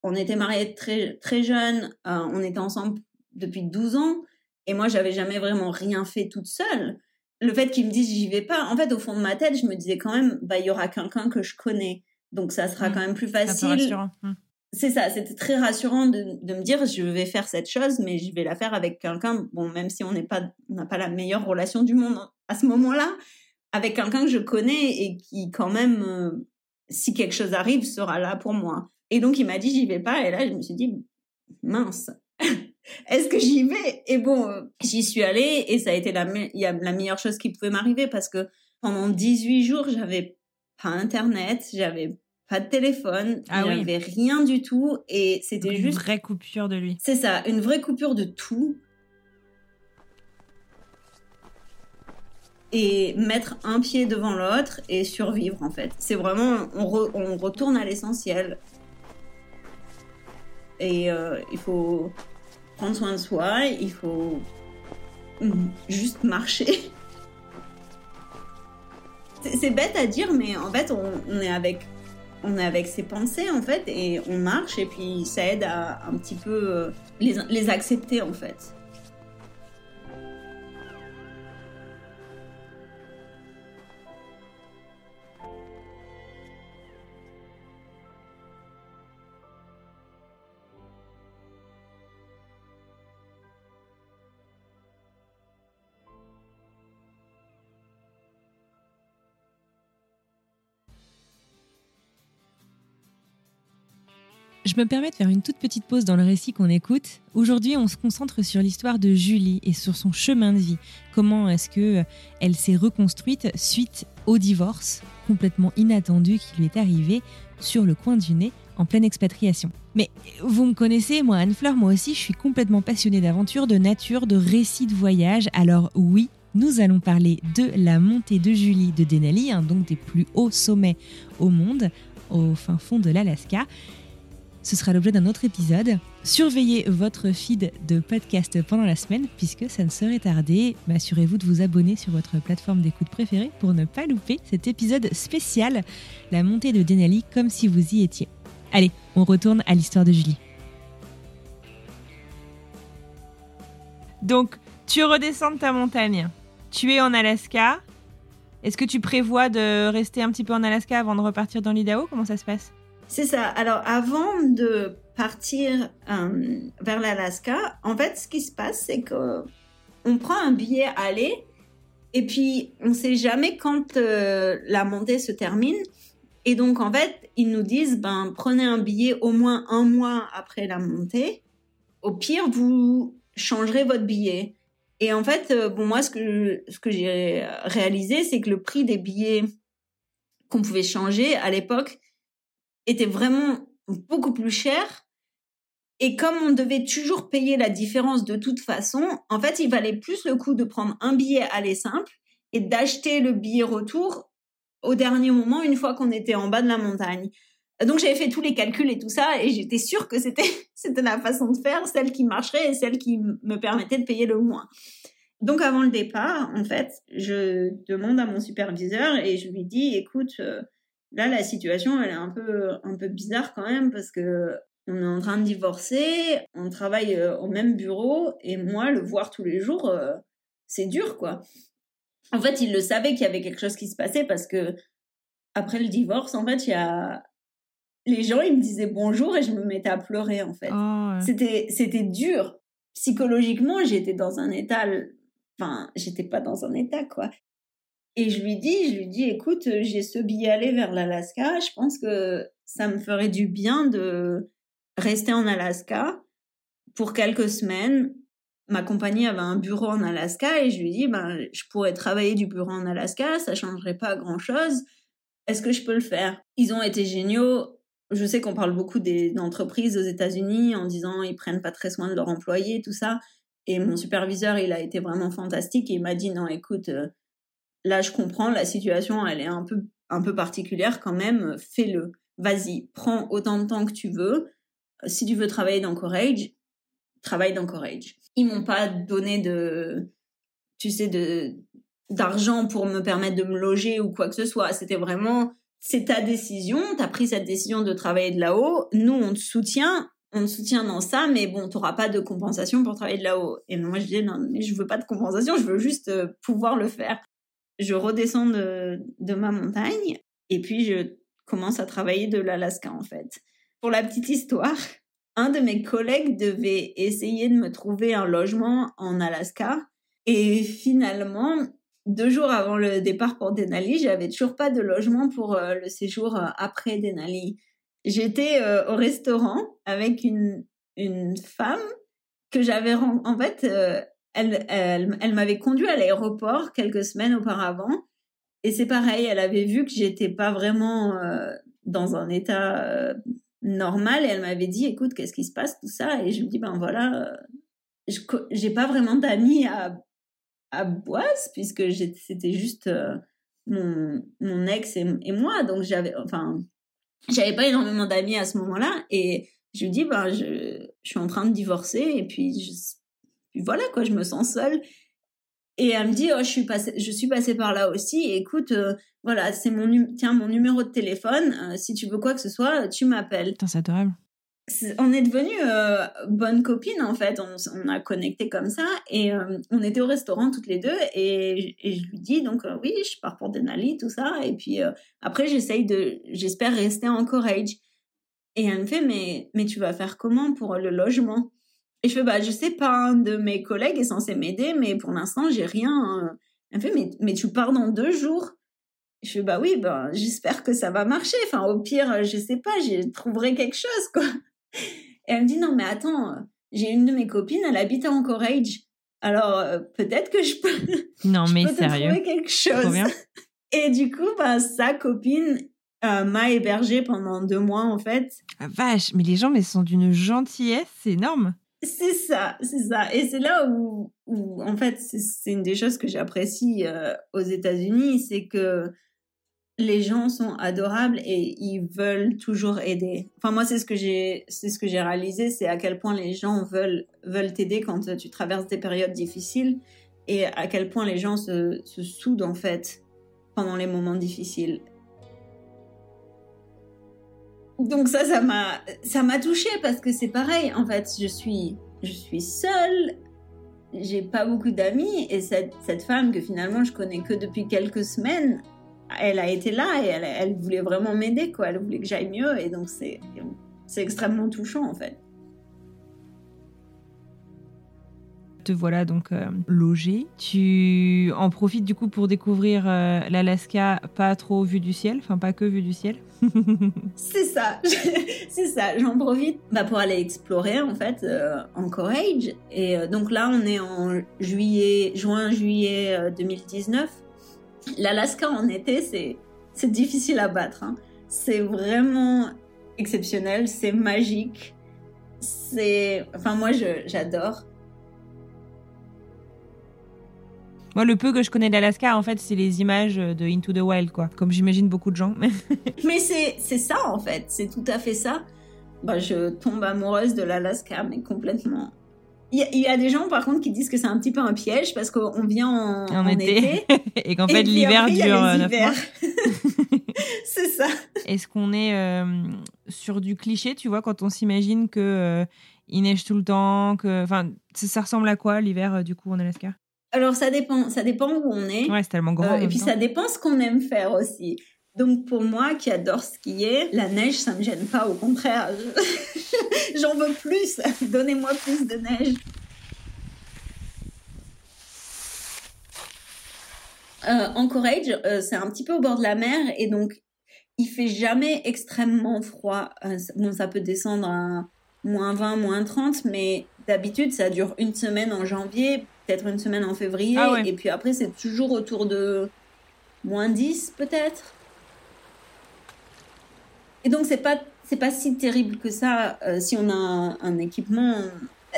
on était mariés très très jeunes, euh, on était ensemble depuis 12 ans et moi j'avais jamais vraiment rien fait toute seule. Le fait qu'il me dise j'y vais pas, en fait au fond de ma tête, je me disais quand même bah il y aura quelqu'un que je connais donc ça sera mmh. quand même plus facile. Mmh. C'est ça, c'était très rassurant de, de, me dire je vais faire cette chose, mais je vais la faire avec quelqu'un, bon, même si on n'est pas, n'a pas la meilleure relation du monde à ce moment-là, avec quelqu'un que je connais et qui quand même, euh, si quelque chose arrive, sera là pour moi. Et donc il m'a dit j'y vais pas, et là je me suis dit mince, est-ce que j'y vais? Et bon, euh, j'y suis allée et ça a été la, la meilleure chose qui pouvait m'arriver parce que pendant 18 jours, j'avais pas internet, j'avais pas de téléphone, ah j'avais rien du tout et c'était juste une vraie coupure de lui. C'est ça, une vraie coupure de tout. Et mettre un pied devant l'autre et survivre en fait. C'est vraiment, on, on, retourne à l'essentiel. Et euh, il faut prendre soin de soi, il faut mm, juste marcher. C'est bête à dire, mais en fait, on, est avec, on est avec ses pensées, en fait, et on marche, et puis ça aide à un petit peu euh, les, les accepter, en fait. Je me permets de faire une toute petite pause dans le récit qu'on écoute. Aujourd'hui, on se concentre sur l'histoire de Julie et sur son chemin de vie. Comment est-ce que euh, elle s'est reconstruite suite au divorce complètement inattendu qui lui est arrivé sur le coin du nez en pleine expatriation. Mais vous me connaissez, moi Anne-Fleur, moi aussi, je suis complètement passionnée d'aventure, de nature, de récits de voyage. Alors oui, nous allons parler de la montée de Julie de Denali, un donc des plus hauts sommets au monde, au fin fond de l'Alaska. Ce sera l'objet d'un autre épisode. Surveillez votre feed de podcast pendant la semaine puisque ça ne serait tardé. Assurez-vous de vous abonner sur votre plateforme d'écoute préférée pour ne pas louper cet épisode spécial, la montée de Denali comme si vous y étiez. Allez, on retourne à l'histoire de Julie. Donc, tu redescends de ta montagne. Tu es en Alaska. Est-ce que tu prévois de rester un petit peu en Alaska avant de repartir dans l'Idaho? Comment ça se passe? C'est ça. Alors, avant de partir euh, vers l'Alaska, en fait, ce qui se passe, c'est que on prend un billet aller et puis on ne sait jamais quand euh, la montée se termine. Et donc, en fait, ils nous disent, ben, prenez un billet au moins un mois après la montée. Au pire, vous changerez votre billet. Et en fait, euh, bon, moi, ce que, ce que j'ai réalisé, c'est que le prix des billets qu'on pouvait changer à l'époque, était vraiment beaucoup plus cher. Et comme on devait toujours payer la différence de toute façon, en fait, il valait plus le coup de prendre un billet aller simple et d'acheter le billet retour au dernier moment, une fois qu'on était en bas de la montagne. Donc j'avais fait tous les calculs et tout ça, et j'étais sûre que c'était c'était la façon de faire, celle qui marcherait et celle qui me permettait de payer le moins. Donc avant le départ, en fait, je demande à mon superviseur et je lui dis, écoute, euh, Là, la situation, elle est un peu, un peu bizarre quand même parce que on est en train de divorcer, on travaille euh, au même bureau et moi, le voir tous les jours, euh, c'est dur, quoi. En fait, il le savait qu'il y avait quelque chose qui se passait parce que après le divorce, en fait, il y a les gens, ils me disaient bonjour et je me mettais à pleurer, en fait. Oh, c'était, c'était dur. Psychologiquement, j'étais dans un état, enfin, j'étais pas dans un état, quoi. Et je lui dis, je lui dis, écoute, j'ai ce billet aller vers l'Alaska. Je pense que ça me ferait du bien de rester en Alaska pour quelques semaines. Ma compagnie avait un bureau en Alaska et je lui dis, ben, je pourrais travailler du bureau en Alaska, ça changerait pas grand chose. Est-ce que je peux le faire? Ils ont été géniaux. Je sais qu'on parle beaucoup des entreprises aux États-Unis en disant ils prennent pas très soin de leurs employés, tout ça. Et mon superviseur, il a été vraiment fantastique et il m'a dit non, écoute, euh, là, je comprends, la situation, elle est un peu, un peu particulière quand même, fais-le. Vas-y, prends autant de temps que tu veux. Si tu veux travailler dans Courage, travaille dans Courage. Ils m'ont pas donné de, tu sais, de, d'argent pour me permettre de me loger ou quoi que ce soit. C'était vraiment, c'est ta décision, tu as pris cette décision de travailler de là-haut. Nous, on te soutient, on te soutient dans ça, mais bon, tu n'auras pas de compensation pour travailler de là-haut. Et moi, je dis, non, mais je veux pas de compensation, je veux juste euh, pouvoir le faire je redescends de, ma montagne et puis je commence à travailler de l'Alaska en fait. Pour la petite histoire, un de mes collègues devait essayer de me trouver un logement en Alaska et finalement, deux jours avant le départ pour Denali, j'avais toujours pas de logement pour euh, le séjour euh, après Denali. J'étais euh, au restaurant avec une, une femme que j'avais en fait elle, elle, m'avait conduit à l'aéroport quelques semaines auparavant. Et c'est pareil, elle avait vu que j'étais pas vraiment euh, dans un état euh, normal et elle m'avait dit écoute, qu'est-ce qui se passe, tout ça? Et je me dis ben voilà, euh, j'ai pas vraiment d'amis à, à Boise puisque c'était juste mon, mon ex et, moi. Donc j'avais, enfin, j'avais pas énormément d'amis à ce moment-là. Et je lui dis ben je, je suis en train de divorcer et puis je, voilà, quoi, je me sens seule. Et elle me dit, oh, je suis passée, je suis passée par là aussi. Écoute, euh, voilà, c'est mon, tiens, mon numéro de téléphone. euh, si tu veux quoi que ce soit, tu m'appelles. Putain, c'est adorable. On est devenues euh, bonnes copines en fait. On, on a connecté comme ça et euh, on était au restaurant toutes les deux et, et je lui dis donc oui, je pars pour Denali tout ça et puis après j'essaye de, j'espère rester en Courage. Et elle me fait mais mais tu vas faire comment pour le logement? Et je fais bah je sais pas. Un de mes collègues est censé m'aider mais pour l'instant j'ai rien. euh. Elle me fait mais mais tu pars dans deux jours. Je fais bah oui ben j'espère que ça va marcher. Enfin au pire je sais pas, je trouverai quelque chose quoi. Et elle me dit non mais attends, j'ai une de mes copines, elle habite en Courage. Alors euh, peut-être que je peux, Non, je mais peux te sérieux. trouver quelque chose. Et du coup bah sa copine euh, m'a hébergée pendant deux mois en fait. Ah, vache, mais les gens mais sont d'une gentillesse, énorme. C'est ça, c'est ça. Et c'est là où, en fait, c'est- une des choses que j'apprécie euh, aux États-Unis, c'est que les gens sont adorables et ils veulent toujours aider. Enfin, moi, c'est ce que j'ai, c'est ce que j'ai réalisé, c'est à quel point les gens veulent veulent t'aider quand tu traverses des périodes difficiles et à quel point les gens se soudent en fait pendant les moments difficiles. Donc ça, ça m'a, ça m'a touchée parce que c'est pareil. En fait, je suis, je suis seule. J'ai pas beaucoup d'amis et cette, cette femme que finalement je connais que depuis quelques semaines, elle a été là et elle, elle voulait vraiment m'aider quoi. Elle voulait que j'aille mieux et donc c'est, c'est extrêmement touchant en fait. Voilà donc euh, logé. Tu en profites du coup pour découvrir euh, l'Alaska pas trop vue du ciel, enfin pas que vue du ciel. C'est ça, c'est ça. J'en profite bah, pour aller explorer en fait euh, en Courage. Et euh, donc là, on est en juillet, juin, juillet euh, 2019. L'Alaska en été, c'est c'est difficile à battre. hein. C'est vraiment exceptionnel, c'est magique. C'est, enfin moi, j'adore. Moi, le peu que je connais d'Alaska, en fait, c'est les images de Into the Wild, quoi. Comme j'imagine beaucoup de gens. Mais c'est ça en fait, c'est tout à fait ça. Bah, je tombe amoureuse de l'Alaska, mais complètement. Il y, a- il y a des gens par contre qui disent que c'est un petit peu un piège parce qu'on vient en, En en été. été. Et qu'en fait, l'hiver dure les euh, neuf hivers. mois. c'est ça. Est-ce qu'on est euh, sur du cliché, tu vois, quand on s'imagine que euh, il neige tout le temps, que, enfin, ça, ça ressemble à quoi l'hiver euh, du coup en Alaska? Alors ça dépend, ça dépend où on est. Ouais, c'est tellement grand. Euh, et puis temps. ça dépend ce qu'on aime faire aussi. Donc pour moi qui adore skier, la neige ça me gêne pas, au contraire, je- j'en veux plus. Donnez-moi plus de neige. Euh, en Courage, euh, c'est un petit peu au bord de la mer et donc il fait jamais extrêmement froid. Euh, ça- bon, ça peut descendre à moins 20, moins 30, mais d'habitude ça dure une semaine en janvier, peut-être une semaine en février, Ah ouais. et puis après c'est toujours autour de moins 10 peut-être. Et donc c'est pas c'est pas si terrible que ça euh, si on a un, un équipement.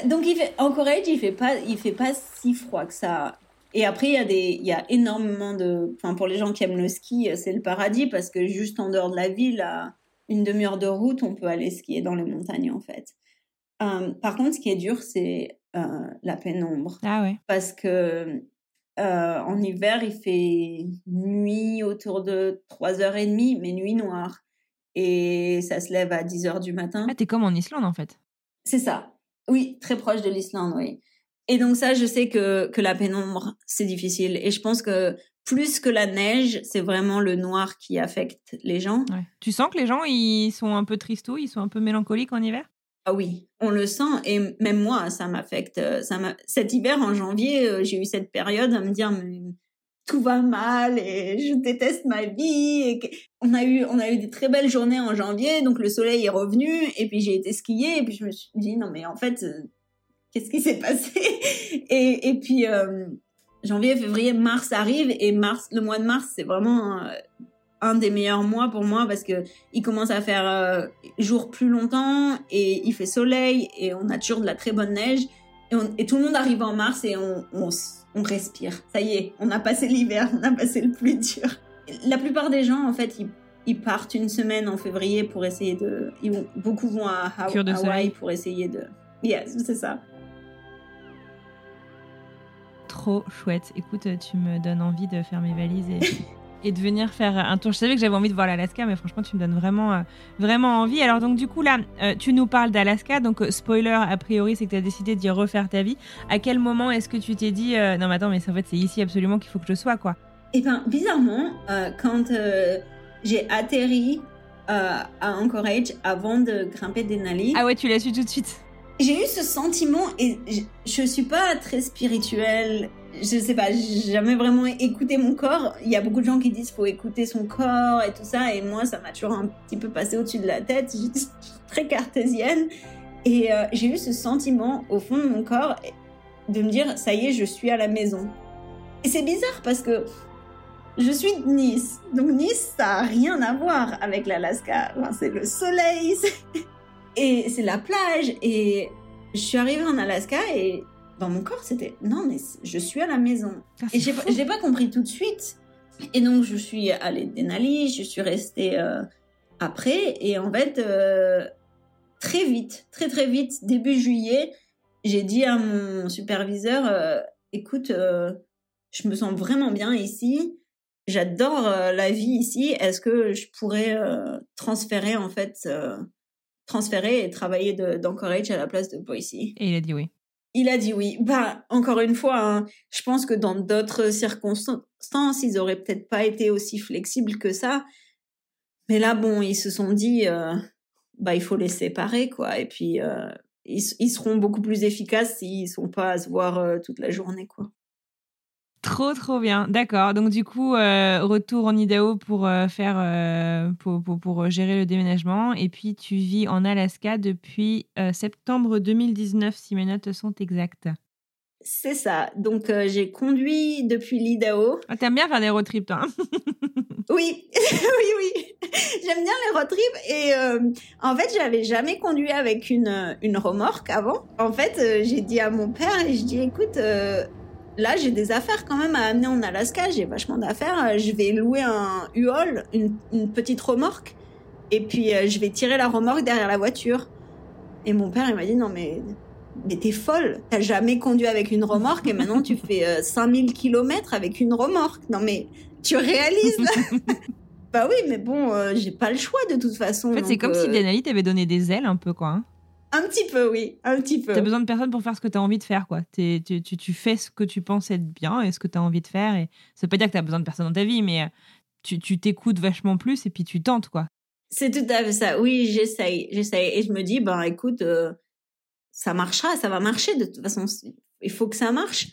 Donc il fait en Corée il fait pas il fait pas si froid que ça. Et après il y a des il y a énormément de enfin pour les gens qui aiment le ski c'est le paradis parce que juste en dehors de la ville à une demi-heure de route on peut aller skier dans les montagnes en fait. Euh, par contre ce qui est dur c'est la pénombre Ah ouais. parce que euh, en hiver, il fait nuit autour de 3h30, mais nuit noire. Et ça se lève à 10h du matin. Ah, t'es comme en Islande en fait. C'est ça. Oui, très proche de l'Islande, oui. Et donc ça, je sais que, que la pénombre, c'est difficile. Et je pense que plus que la neige, c'est vraiment le noir qui affecte les gens. Ouais. Tu sens que les gens ils sont un peu tristos, ils sont un peu mélancoliques en hiver? Ah oui, on le sent et même moi, ça m'affecte. euh, Ça. Cet hiver, en janvier, euh, j'ai eu cette période à me dire tout va mal et je déteste ma vie. On a eu, on a eu des très belles journées en janvier, donc le soleil est revenu et puis j'ai été skier et puis je me suis dit non mais en fait, euh, qu'est-ce qui s'est passé? Et, et puis janvier, février, mars arrive et mars, le mois de mars, c'est vraiment un des meilleurs mois pour moi parce que il commence à faire euh, jour plus longtemps et il fait soleil et on a toujours de la très bonne neige et, on- et tout le monde arrive en mars et on, on, s- on respire. Ça y est, on a passé l'hiver, on a passé le plus dur. La plupart des gens, en fait, ils, ils partent une semaine en février pour essayer de... Ils vont, beaucoup vont à, Hawaï soleil. pour essayer de... Yes, c'est ça. Trop chouette. Écoute, tu me donnes envie de faire mes valises et, et de venir faire un tour. Je savais que j'avais envie de voir l'Alaska, mais franchement, tu me donnes vraiment, euh, vraiment envie. Alors, donc, du coup, là, euh, tu nous parles d'Alaska. Donc, euh, spoiler, a priori, c'est que tu as décidé d'y refaire ta vie. À quel moment est-ce que tu t'es dit, non, mais attends, mais en fait, c'est ici absolument qu'il faut que je sois, quoi? Eh bien, bizarrement, quand j'ai atterri à Anchorage avant de grimper Denali. Ah ouais, tu l'as su tout de suite j'ai eu ce sentiment et je, je suis pas très spirituelle. Je sais pas, j'ai jamais vraiment écouté mon corps. Il y a beaucoup de gens qui disent faut écouter son corps et tout ça, et moi ça m'a toujours un petit peu passé au-dessus de la tête. Je suis très cartésienne et euh, j'ai eu ce sentiment au fond de mon corps de me dire ça y est, je suis à la maison. Et c'est bizarre parce que je suis de Nice, donc Nice ça a rien à voir avec l'Alaska. C'est le soleil, et c'est la plage. Et je suis arrivée en Alaska et dans mon corps, c'était non, mais je suis à la maison. Ah, et j'ai j'ai pas compris tout de suite. Et donc, je suis allée Denali, je suis restée euh, après. Et en fait, euh, très vite, très très vite, début juillet, j'ai dit à mon superviseur euh, écoute, je me sens vraiment bien ici. J'adore la vie ici. Est-ce que je pourrais transférer en fait, transférer et travailler d'Anchorage à la place de Boise Et il a dit oui. Il a dit oui. Bah, encore une fois, hein, je pense que dans d'autres circonstances, ils auraient peut-être pas été aussi flexibles que ça. Mais là, bon, ils se sont dit, euh, bah, il faut les séparer, quoi. Et puis, euh, ils, seront beaucoup plus efficaces s'ils sont pas à se voir euh, toute la journée, quoi. Trop, trop bien. D'accord. Donc, du coup, euh, retour en Idaho pour euh, faire, euh, pour, pour, pour gérer le déménagement. Et puis, tu vis en Alaska depuis septembre 2019, si mes notes sont exactes. C'est ça. Donc, j'ai conduit depuis l'Idaho. Ah, T'aimes bien faire des road trips, toi. hein? Oui, oui, oui. J'aime bien les road trips et euh, en fait, j'avais jamais conduit avec une une remorque avant. En fait, euh, j'ai dit à mon père et je dis écoute, euh, là j'ai des affaires quand même à amener en Alaska, j'ai vachement d'affaires. Euh, Je vais louer un U-Haul, une, une petite remorque, et puis euh, je vais tirer la remorque derrière la voiture. Et mon père il m'a dit non mais mais t'es folle, t'as jamais conduit avec une remorque et maintenant tu fais euh, 5000 km avec une remorque. Non mais tu réalises? Là Bah oui, mais bon, euh, j'ai pas le choix de toute façon. En fait, c'est comme si Denali t'avait donné des ailes un peu, quoi. hein. Un petit peu, oui, un petit peu. T'as besoin de personne pour faire ce que t'as envie de faire, quoi. T'es- tu, tu, tu fais ce que tu penses être bien et ce que t'as envie de faire. Et ça veut pas dire que t'as besoin de personne dans ta vie, mais euh, tu tu t'écoutes vachement plus et puis tu tentes, quoi. C'est tout à fait ça. Oui, j'essaye, j'essaye. Et je me dis, ben écoute, euh, ça marchera, ça va marcher de toute façon. Il faut que ça marche.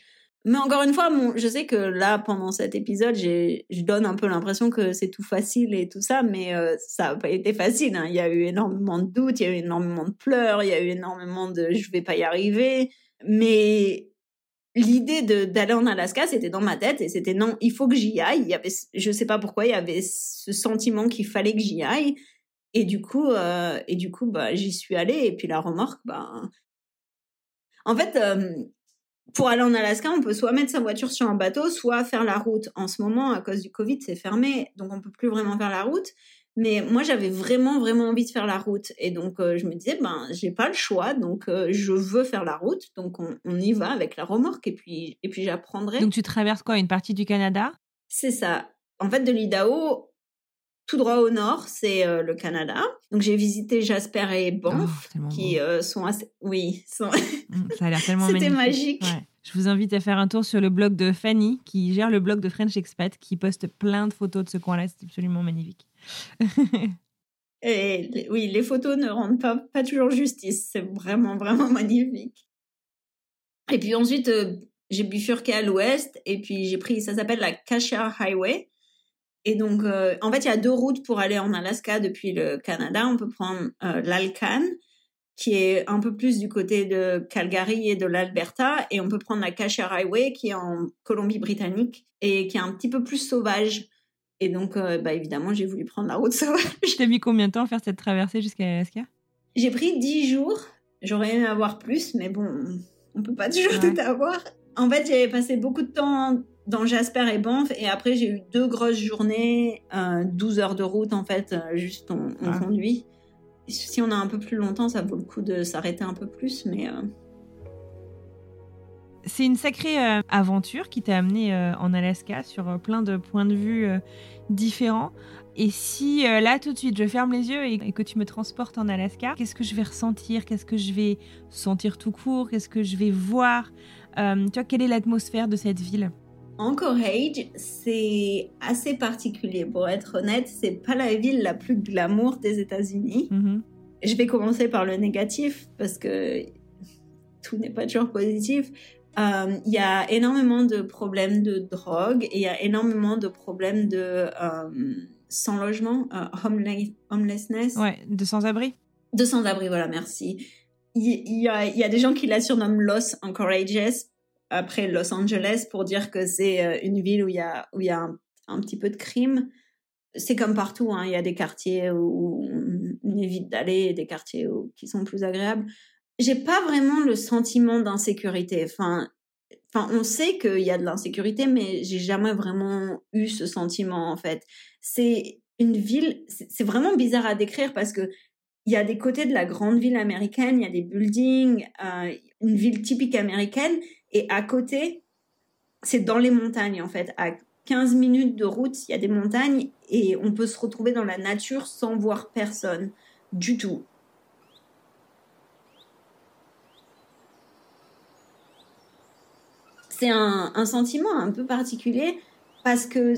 Mais encore une fois, je sais que là, pendant cet épisode, je donne un peu l'impression que c'est tout facile et tout ça, mais euh, ça n'a pas été facile. hein. Il y a eu énormément de doutes, il y a eu énormément de pleurs, il y a eu énormément de je vais pas y arriver. Mais l'idée d'aller en Alaska, c'était dans ma tête et c'était non, il faut que j'y aille. Il y avait, je sais pas pourquoi, il y avait ce sentiment qu'il fallait que j'y aille. Et du coup, euh, coup, bah, j'y suis allée. Et puis la remorque, bah, en fait, euh, pour aller en Alaska, on peut soit mettre sa voiture sur un bateau, soit faire la route. En ce moment, à cause du Covid, c'est fermé, donc on peut plus vraiment faire la route. Mais moi, j'avais vraiment, vraiment envie de faire la route. Et donc, euh, je me disais, ben, j'ai pas le choix, donc euh, je veux faire la route. Donc, on, on y va avec la remorque et puis, et puis j'apprendrai. Donc tu traverses quoi? Une partie du Canada? C'est ça. En fait, de l'Idaho, tout droit au nord, c'est euh, le Canada. Donc, j'ai visité Jasper et Banff, Oh, qui euh, sont assez... Oui, sont... Mm, Ça a l'air tellement C'était magique. Ouais. Je vous invite à faire un tour sur le blog de Fanny, qui gère le blog de French Expat, qui poste plein de photos de ce coin-là. C'est absolument magnifique. Et oui, les photos ne rendent pas, pas toujours justice. C'est vraiment, vraiment magnifique. Et puis ensuite, euh, j'ai bifurqué à l'ouest et puis j'ai pris, ça s'appelle la Cassia Highway. Et donc, euh, en fait, il y a deux routes pour aller en Alaska depuis le Canada. On peut prendre euh, l'Alcan, qui est un peu plus du côté de Calgary et de l'Alberta, et on peut prendre la Cassia Highway, qui est en Colombie-Britannique et qui est un petit peu plus sauvage. Et donc, euh, bah, évidemment, j'ai voulu prendre la route sauvage. T'as mis combien de temps à faire cette traversée jusqu'à l'Alaska J'ai pris 10 jours. J'aurais aimé avoir plus, mais bon, on peut pas toujours Ouais. tout avoir. En fait, j'avais passé beaucoup de temps dans Jasper et Banff, et après, j'ai eu deux grosses journées, euh, 12 heures de route, en fait, euh, juste on, on Ah. conduit. Si on a un peu plus longtemps, ça vaut le coup de s'arrêter un peu plus, mais... euh, C'est une sacrée euh, aventure qui t'a amené en Alaska sur plein de points de vue différents. Et si là tout de suite je ferme les yeux et, que tu me transportes en Alaska, qu'est-ce que je vais ressentir? Qu'est-ce que je vais sentir tout court? Qu'est-ce que je vais voir? Tu vois, quelle est l'atmosphère de cette ville? Anchorage, c'est assez particulier. Pour être honnête, c'est pas la ville la plus glamour des États-Unis. Mm-hmm. Je vais commencer par le négatif parce que tout n'est pas toujours positif. Euh, il y a énormément de problèmes de drogue et il y a énormément de problèmes de euh, sans logement, euh, homelessness. Ouais, de sans-abri. De sans-abri, voilà, merci. Il y, a, y, a, des gens qui la surnomment Los Anchorages après Los Angeles pour dire que c'est une ville où il y a, où y a un, petit peu de crime. C'est comme partout, hein. il y a des quartiers où on évite d'aller, des quartiers qui sont plus agréables j'ai pas vraiment le sentiment d'insécurité. Enfin, enfin, on sait qu'il y a de l'insécurité, mais j'ai jamais vraiment eu ce sentiment en fait. C'est une ville, c'est vraiment bizarre à décrire parce que il y a des côtés de la grande ville américaine, il y a des buildings, euh, une ville typique américaine, et à côté, c'est dans les montagnes en fait. À 15 minutes de route, il y a des montagnes et on peut se retrouver dans la nature sans voir personne du tout. c'est un, sentiment un peu particulier parce que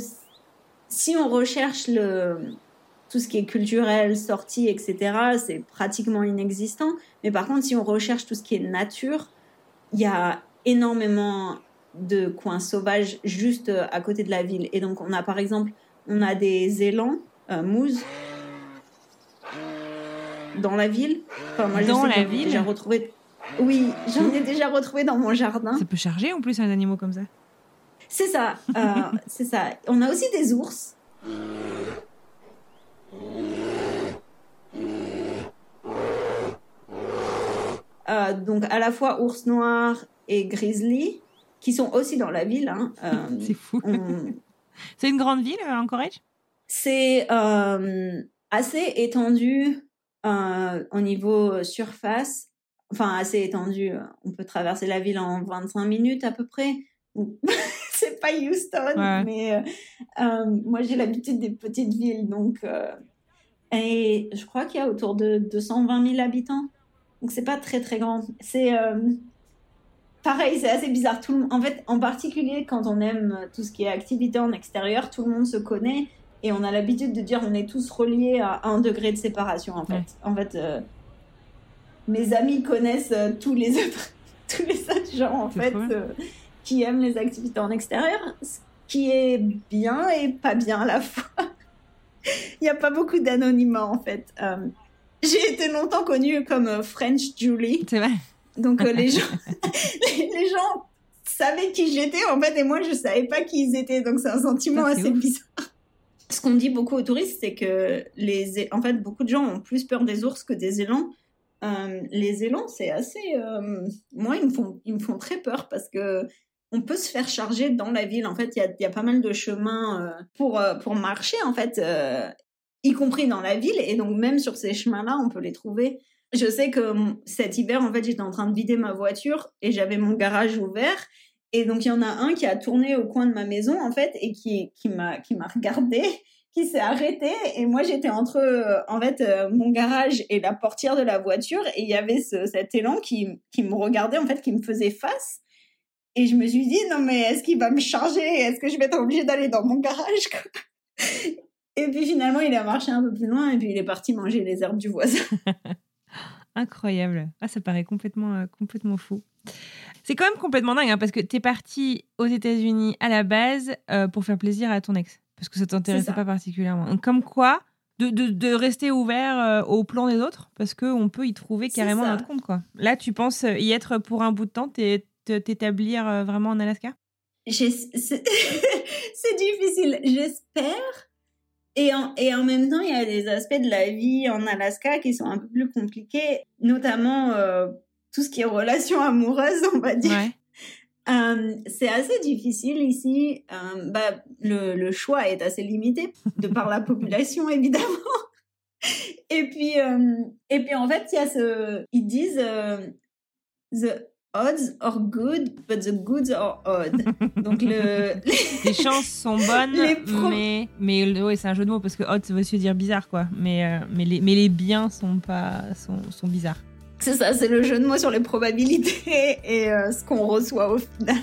si on recherche le, tout ce qui est culturel, sortie, etc., c'est pratiquement inexistant. Mais par contre, si on recherche tout ce qui est nature, il y a énormément de coins sauvages juste à côté de la ville. Et donc, on a par exemple, on a des élans, euh, mousses, dans la ville. dans la ville J'ai retrouvé oui, j'en ai déjà retrouvé dans mon jardin. Ça peut charger en plus un animal comme ça. C'est ça, euh, c'est ça. On a aussi des ours. Euh, donc à la fois ours noir et grizzly, qui sont aussi dans la ville. Hein. Euh, c'est fou. C'est une grande ville, Anchorage C'est assez étendu au niveau surface enfin assez étendu. On peut traverser la ville en 25 minutes à peu près. c'est pas Houston, mais euh, euh, moi j'ai l'habitude des petites villes, donc euh, et je crois qu'il y a autour de 220 000 habitants, donc c'est pas très très grand. C'est pareil, c'est assez bizarre. Tout en fait, en particulier quand on aime tout ce qui est activité en extérieur, tout le monde se connaît et on a l'habitude de dire on est tous reliés à un degré de séparation en fait. En fait mes amis connaissent tous les autres, tous les autres gens en fait qui aiment les activités en extérieur, ce qui est bien et pas bien à la fois. Il n'y a pas beaucoup d'anonymat en fait. Euh, j'ai été longtemps connue comme French Julie. C'est vrai. Donc les gens, les, gens savaient qui j'étais en fait et moi je savais pas qui ils étaient. Donc c'est un sentiment assez bizarre. Ce qu'on dit beaucoup aux touristes, c'est que les, en fait, beaucoup de gens ont plus peur des ours que des élans. Euh, les élans, c'est assez. Euh, moi, ils me, font, ils me font très peur parce que on peut se faire charger dans la ville. En fait, il y a, a, pas mal de chemins euh, pour, pour marcher, en fait, y compris dans la ville. Et donc, même sur ces chemins-là, on peut les trouver. Je sais que cet hiver, en fait, j'étais en train de vider ma voiture et j'avais mon garage ouvert. Et donc, il y en a un qui a tourné au coin de ma maison, en fait, et qui, qui m'a regardé qui s'est arrêté et moi j'étais entre euh, en fait euh, mon garage et la portière de la voiture et il y avait cet élan qui, qui me regardait en fait qui me faisait face et je me suis dit non mais est-ce qu'il va me charger? Est-ce que je vais être obligée d'aller dans mon garage et puis finalement il a marché un peu plus loin et puis il est parti manger les herbes du voisin incroyable ah ça paraît complètement euh, complètement fou c'est quand même complètement dingue hein, parce que tu es parti aux États-Unis à la base pour faire plaisir à ton ex parce que ça t'intéressait pas particulièrement. Comme quoi, de, de, de rester ouvert euh, au plan des autres, parce qu'on peut y trouver carrément notre compte. Quoi. Là, tu penses y être pour un bout de temps, t'établir euh, vraiment en Alaska? C'est difficile, j'espère. Et en, et en même temps, il y a des aspects de la vie en Alaska qui sont un peu plus compliqués, notamment euh, tout ce qui est relations amoureuses, on va dire. Ouais. Euh, c'est assez difficile ici. Euh, bah, le, le, choix est assez limité de par la population, évidemment. et puis, et puis en fait, il y a ce, ils disent the odds are good, but the goods are odd. Donc le... les chances sont bonnes, mais mais ouais, c'est un jeu de mots parce que odd ça veut aussi dire bizarre quoi. Mais euh, mais les mais les biens sont pas sont, sont bizarres. C'est ça, c'est le jeu de mots sur les probabilités et euh, ce qu'on reçoit au final.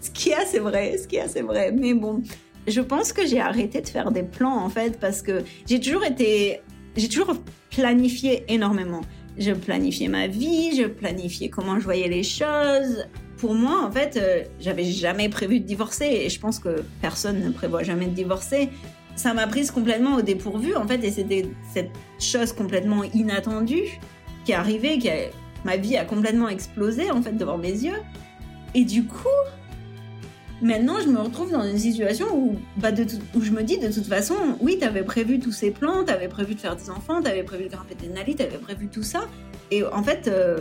ce qui est assez vrai, ce qui est assez vrai. Mais bon, je pense que j'ai arrêté de faire des plans en fait parce que j'ai toujours été, j'ai toujours planifié énormément je planifiais ma vie, je planifiais comment je voyais les choses. Pour moi, en fait, euh, j'avais jamais prévu de divorcer et je pense que personne ne prévoit jamais de divorcer. Ça m'a prise complètement au dépourvu, en fait, et c'était cette chose complètement inattendue qui est arrivée, qui a... ma vie a complètement explosé, en fait, devant mes yeux. Et du coup, Maintenant, je me retrouve dans une situation où, bah, où je me dis, de toute façon, oui, t'avais prévu tous ces plans, t'avais prévu de faire des enfants, t'avais prévu de grimper des tu t'avais prévu tout ça. Et en fait, euh,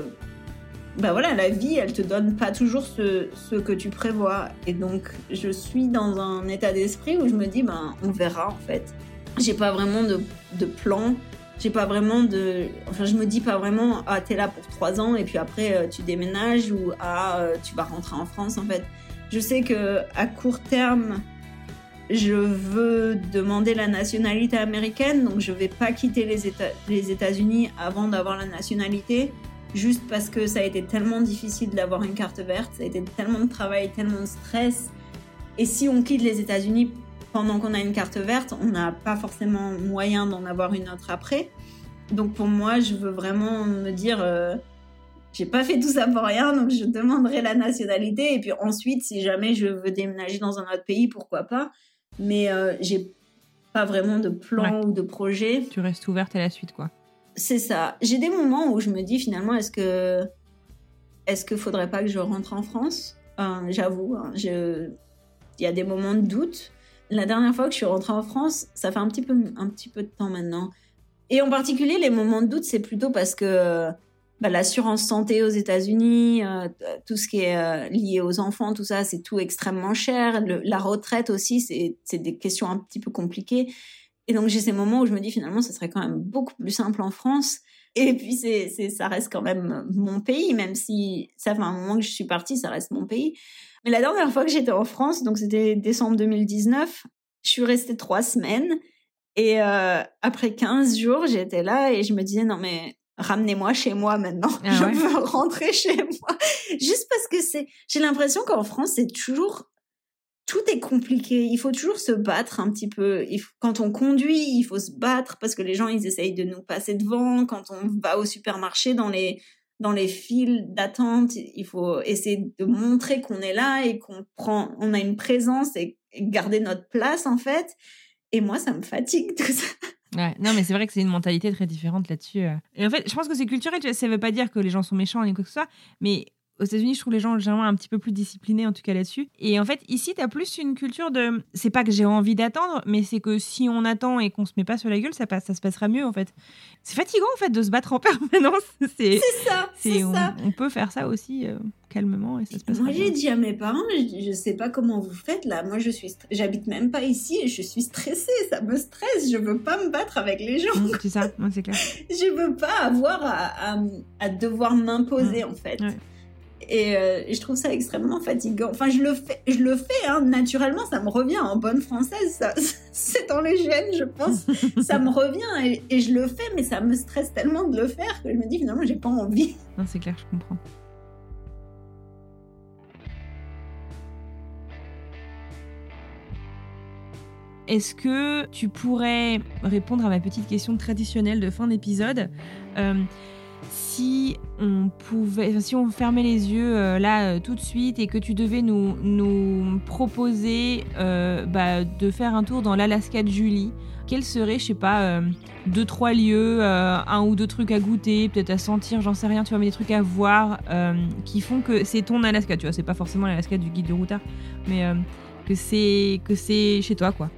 bah voilà, la vie, elle te donne pas toujours ce, ce, que tu prévois. Et donc, je suis dans un état d'esprit où je me dis, ben, on verra en fait. J'ai pas vraiment de, de plan. J'ai pas vraiment de. Enfin, je me dis pas vraiment, ah, t'es là pour trois ans et puis après, euh, tu déménages ou ah, euh, tu vas rentrer en France en fait. Je sais que à court terme, je veux demander la nationalité américaine, donc je vais pas quitter les États-Unis avant d'avoir la nationalité, juste parce que ça a été tellement difficile d'avoir une carte verte, ça a été tellement de travail, tellement de stress. Et si on quitte les États-Unis pendant qu'on a une carte verte, on n'a pas forcément moyen d'en avoir une autre après. Donc pour moi, je veux vraiment me dire, euh, j'ai pas fait tout ça pour rien, donc je demanderai la nationalité. Et puis ensuite, si jamais je veux déménager dans un autre pays, pourquoi pas. Mais euh, j'ai pas vraiment de plan ou de projet. Tu restes ouverte à la suite, quoi. C'est ça. J'ai des moments où je me dis finalement, est-ce que est-ce que faudrait pas que je rentre en France? J'avoue, hein, je... il y a des moments de doute. La dernière fois que je suis rentrée en France, ça fait un petit peu un petit peu de temps maintenant. Et en particulier, les moments de doute, c'est plutôt parce que bah, l'assurance santé aux États-Unis, euh, tout ce qui est euh, lié aux enfants, tout ça, c'est tout extrêmement cher. la retraite aussi, c'est des questions un petit peu compliquées. Et donc j'ai ces moments où je me dis finalement, ce serait quand même beaucoup plus simple en France. Et puis c'est, ça reste quand même mon pays, même si ça fait un moment que je suis partie, ça reste mon pays. Mais la dernière fois que j'étais en France, donc c'était décembre 2019, je suis restée trois semaines. Et euh, après 15 jours, j'étais là et je me disais, non mais ramenez-moi chez moi maintenant. Ah je veux rentrer chez moi. Juste parce que c'est, j'ai l'impression qu'en France, c'est toujours, tout est compliqué. Il faut toujours se battre un petit peu. quand on conduit, il faut se battre parce que les gens, ils essayent de nous passer devant. Quand on va au supermarché, dans les, dans les files d'attente, il faut essayer de montrer qu'on est là et qu'on prend, on a une présence et garder notre place, en fait. Et moi, ça me fatigue tout ça. Ouais, non, mais c'est vrai que c'est une mentalité très différente là-dessus. Euh. Et en fait, je pense que c'est culturel. Ça veut pas dire que les gens sont méchants ni quoi que ce soit, mais aux États-Unis, je trouve les gens généralement un petit peu plus disciplinés, en tout cas là-dessus. Et en fait, ici, tu as plus une culture de. C'est pas que j'ai envie d'attendre, mais c'est que si on attend et qu'on se met pas sur la gueule, ça, passe, ça se passera mieux, en fait. C'est fatigant, en fait, de se battre en permanence. C'est ça, c'est ça. On peut faire ça aussi euh, calmement et ça se passe Moi, j'ai dit à mes parents, je, sais pas comment vous faites là. Moi, je suis. J'habite même pas ici et je suis stressée. Ça me stresse. Je veux pas me battre avec les gens. Mmh, c'est ça, c'est clair. je veux pas avoir à, à, devoir m'imposer, en fait. Euh, et, je trouve ça extrêmement fatigant. Enfin, je le fais, je le fais hein, naturellement, ça me revient en bonne française, c'est dans les gènes, je pense. ça me revient et, je le fais, mais ça me stresse tellement de le faire que je me dis finalement, j'ai pas envie. Non, c'est clair, je comprends. Est-ce que tu pourrais répondre à ma petite question traditionnelle de fin d'épisode? Euh, si on pouvait, si on fermait les yeux euh, là euh, tout de suite et que tu devais nous, proposer euh, bah, de faire un tour dans l'Alaska de Julie, quels seraient, je sais pas, deux, trois lieux, un ou deux trucs à goûter, peut-être à sentir, j'en sais rien, tu vois, mais des trucs à voir qui font que c'est ton Alaska, tu vois, c'est pas forcément l'Alaska du guide du routard, mais que c'est que c'est chez toi, quoi.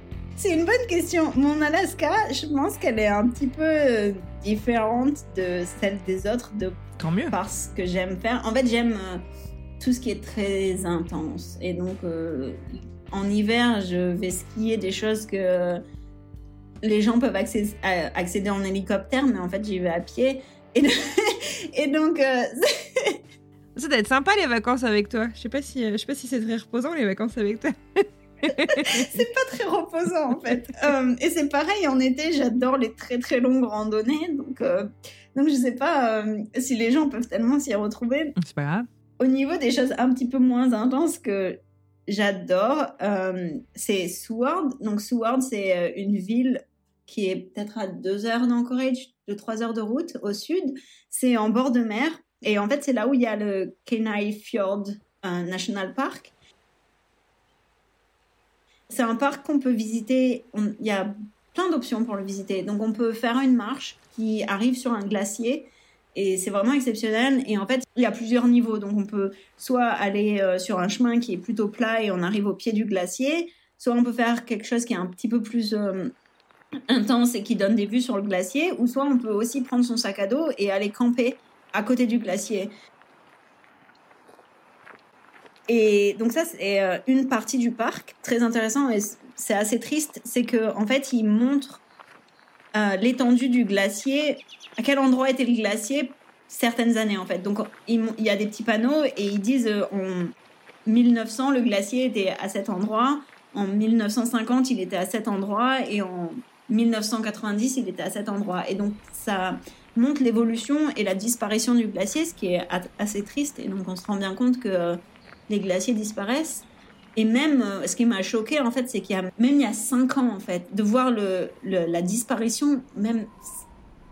C'est une bonne question. Mon Alaska, je pense qu'elle est un petit peu euh, différente de celle des autres. De... Tant mieux. Parce que j'aime faire. En fait, j'aime euh, tout ce qui est très intense. Et donc, euh, en hiver, je vais skier des choses que les gens peuvent accéder, accéder en hélicoptère, mais en fait, j'y vais à pied. Et, et donc, Ça doit être sympa les vacances avec toi. Je sais pas si, je sais pas si c'est très reposant les vacances avec toi. c'est pas très reposant en fait. Euh, et c'est pareil en été, j'adore les très très longues randonnées, donc euh, donc je sais pas euh, si les gens peuvent tellement s'y retrouver. C'est pas grave. Au niveau des choses un petit peu moins intenses que j'adore, c'est Seward. Donc Seward, c'est une ville qui est peut-être à deux heures d'Anchorage, de trois heures de route au sud. C'est en bord de mer. Et en fait, c'est là où il y a le Kenai Fjord National Park. C'est un parc qu'on peut visiter. Il y a plein d'options pour le visiter. Donc, on peut faire une marche qui arrive sur un glacier. Et c'est vraiment exceptionnel. Et en fait, il y a plusieurs niveaux. Donc, on peut soit aller euh, sur un chemin qui est plutôt plat et on arrive au pied du glacier. Soit on peut faire quelque chose qui est un petit peu plus euh, intense et qui donne des vues sur le glacier. Ou soit on peut aussi prendre son sac à dos et aller camper à côté du glacier. Et donc ça, c'est euh, une partie du parc très intéressant et c'est assez triste, c'est que en fait, il montre euh, l'étendue du glacier, à quel endroit était le glacier certaines années en fait. Donc il, y a des petits panneaux et ils disent euh, en 1900 le glacier était à cet endroit, en 1950 il était à cet endroit et en 1990 il était à cet endroit. Et donc ça montre l'évolution et la disparition du glacier, ce qui est assez triste. Et donc on se rend bien compte que les glaciers disparaissent. Et même, euh, ce qui m'a choqué en fait, c'est qu'il y a même il y a cinq ans en fait, de voir le, la disparition, même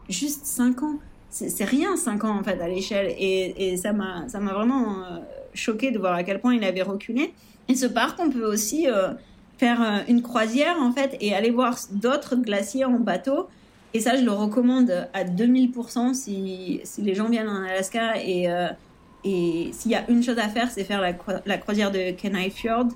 juste cinq ans, c'est rien cinq ans en fait à l'échelle. Et, ça m'a ça m'a vraiment euh, choqué de voir à quel point il avait reculé. Et ce parc, on peut aussi euh, faire une croisière en fait et aller voir d'autres glaciers en bateau. Et ça, je le recommande à 2000% si, si les gens viennent en Alaska et et s'il y a une chose à faire, c'est faire la, croisière de Kenai Fjord.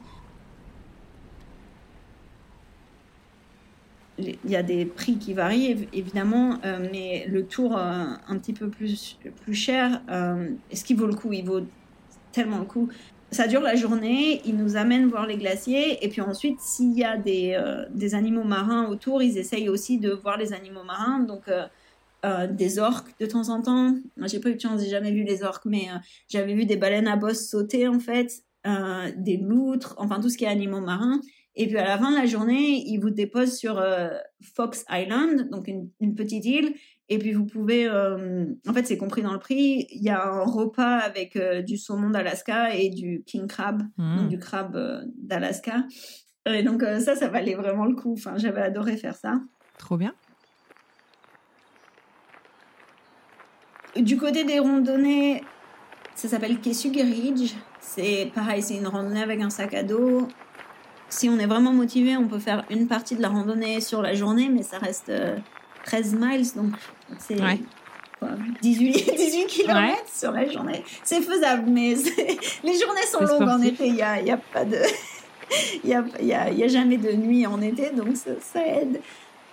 Il y a des prix qui varient évidemment, euh, mais le tour euh, un petit peu plus, plus cher, euh, est-ce qu'il vaut le coup Il vaut tellement le coup. Ça dure la journée, ils nous amènent voir les glaciers, et puis ensuite, s'il y a des, des, animaux marins autour, ils essayent aussi de voir les animaux marins. Donc, euh, des orques de temps en temps. J'ai pas eu de chance, j'ai jamais vu les orques, mais euh, j'avais vu des baleines à bosse sauter en fait, euh, des loutres, enfin tout ce qui est animaux marins. Et puis à la fin de la journée, ils vous déposent sur Fox Island, donc une, petite île. Et puis vous pouvez, en fait, c'est compris dans le prix. Il y a un repas avec du saumon d'Alaska et du king crab, donc mmh. du crabe d'Alaska. Et donc ça, ça valait vraiment le coup. Enfin, j'avais adoré faire ça. Trop bien. Du côté des randonnées, ça s'appelle Kesugi Ridge. C'est pareil, c'est une randonnée avec un sac à dos. Si on est vraiment motivé, on peut faire une partie de la randonnée sur la journée, mais ça reste 13 euh, miles, donc c'est 18, 18 km sur la journée. C'est faisable, mais les journées sont longues en été. Il n'y a, y a, pas de. Il n'y a, y a, y a, jamais de nuit en été, donc ça, aide.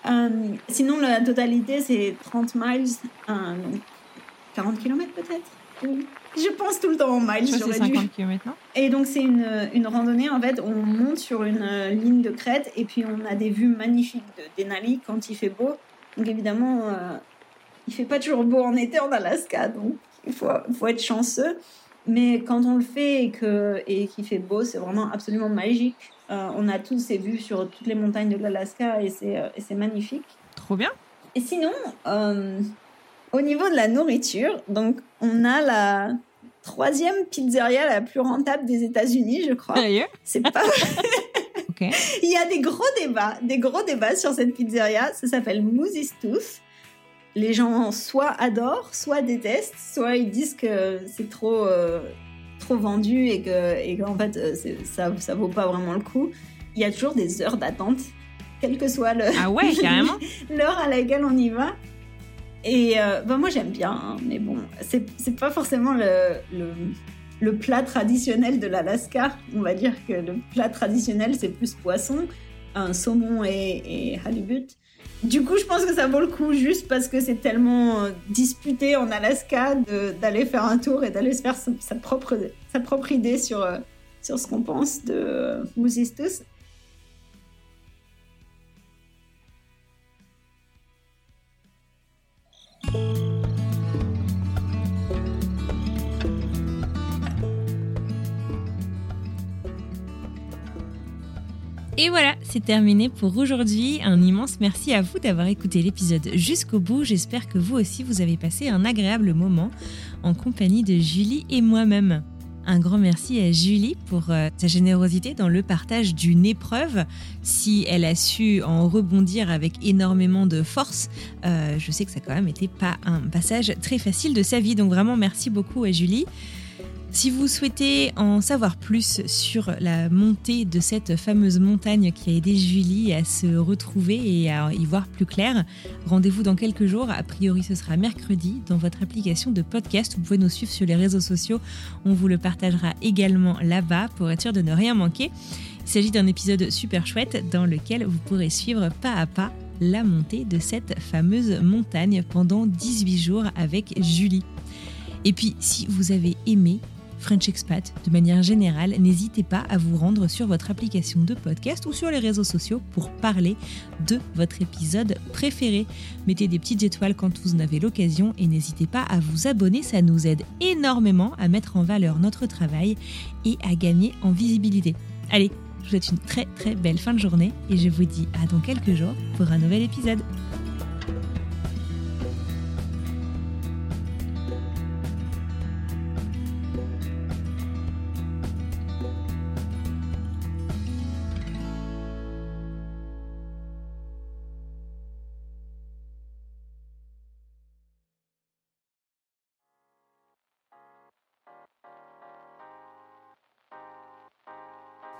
Euh, sinon, la totalité, c'est 30 miles. Euh, 40 km peut-être Je pense tout le temps en miles. C'est 50 km, non? Et donc, c'est une, une, randonnée. En fait, on monte sur une euh, ligne de crête et puis on a des vues magnifiques de Denali quand il fait beau. Donc, évidemment, euh, il fait pas toujours beau en été en Alaska. Donc, il faut, faut être chanceux. Mais quand on le fait et qu'il et qu'il fait beau, c'est vraiment absolument magique. Euh, on a toutes ces vues sur toutes les montagnes de l'Alaska et c'est magnifique. Trop bien. Et sinon, au niveau de la nourriture, donc on a la troisième pizzeria la plus rentable des États-Unis, je crois. C'est pas. Il y a des gros débats, des gros débats sur cette pizzeria. Ça s'appelle Moosey's Tooth. Les gens soit adorent, soit détestent, soit ils disent que c'est trop, euh, trop vendu et que, et qu'en fait euh, ça, ça vaut pas vraiment le coup. Il y a toujours des heures d'attente, quel que soit le ah ouais, l'heure à laquelle on y va. Et euh, bah moi j'aime bien, hein, mais bon, c'est pas forcément le, le, le, plat traditionnel de l'Alaska. On va dire que le plat traditionnel c'est plus poisson, un saumon et, et, halibut. Du coup, je pense que ça vaut le coup juste parce que c'est tellement euh, disputé en Alaska d'aller faire un tour et d'aller se faire sa, propre, sa propre idée sur, euh, sur ce qu'on pense de euh, Mousistus. Et voilà, c'est terminé pour aujourd'hui. Un immense merci à vous d'avoir écouté l'épisode jusqu'au bout. J'espère que vous aussi, vous avez passé un agréable moment en compagnie de Julie et moi-même. Un grand merci à Julie pour euh, sa générosité dans le partage d'une épreuve. Si elle a su en rebondir avec énormément de force, euh, je sais que ça quand même été pas un passage très facile de sa vie. Donc vraiment merci beaucoup à Julie. Si vous souhaitez en savoir plus sur la montée de cette fameuse montagne qui a aidé Julie à se retrouver et à y voir plus clair, rendez-vous dans quelques jours. A priori, ce sera mercredi dans votre application de podcast. Vous pouvez nous suivre sur les réseaux sociaux. On vous le partagera également là-bas pour être sûr de ne rien manquer. Il s'agit d'un épisode super chouette dans lequel vous pourrez suivre pas à pas la montée de cette fameuse montagne pendant 18 jours avec Julie. Et puis, si vous avez aimé French Expat de manière générale, n'hésitez pas à vous rendre sur votre application de podcast ou sur les réseaux sociaux pour parler de votre épisode préféré. Mettez des petites étoiles quand vous en avez l'occasion et n'hésitez pas à vous abonner, ça nous aide énormément à mettre en valeur notre travail et à gagner en visibilité. Allez, je vous souhaite une très très belle fin de journée et je vous dis à dans quelques jours pour un nouvel épisode.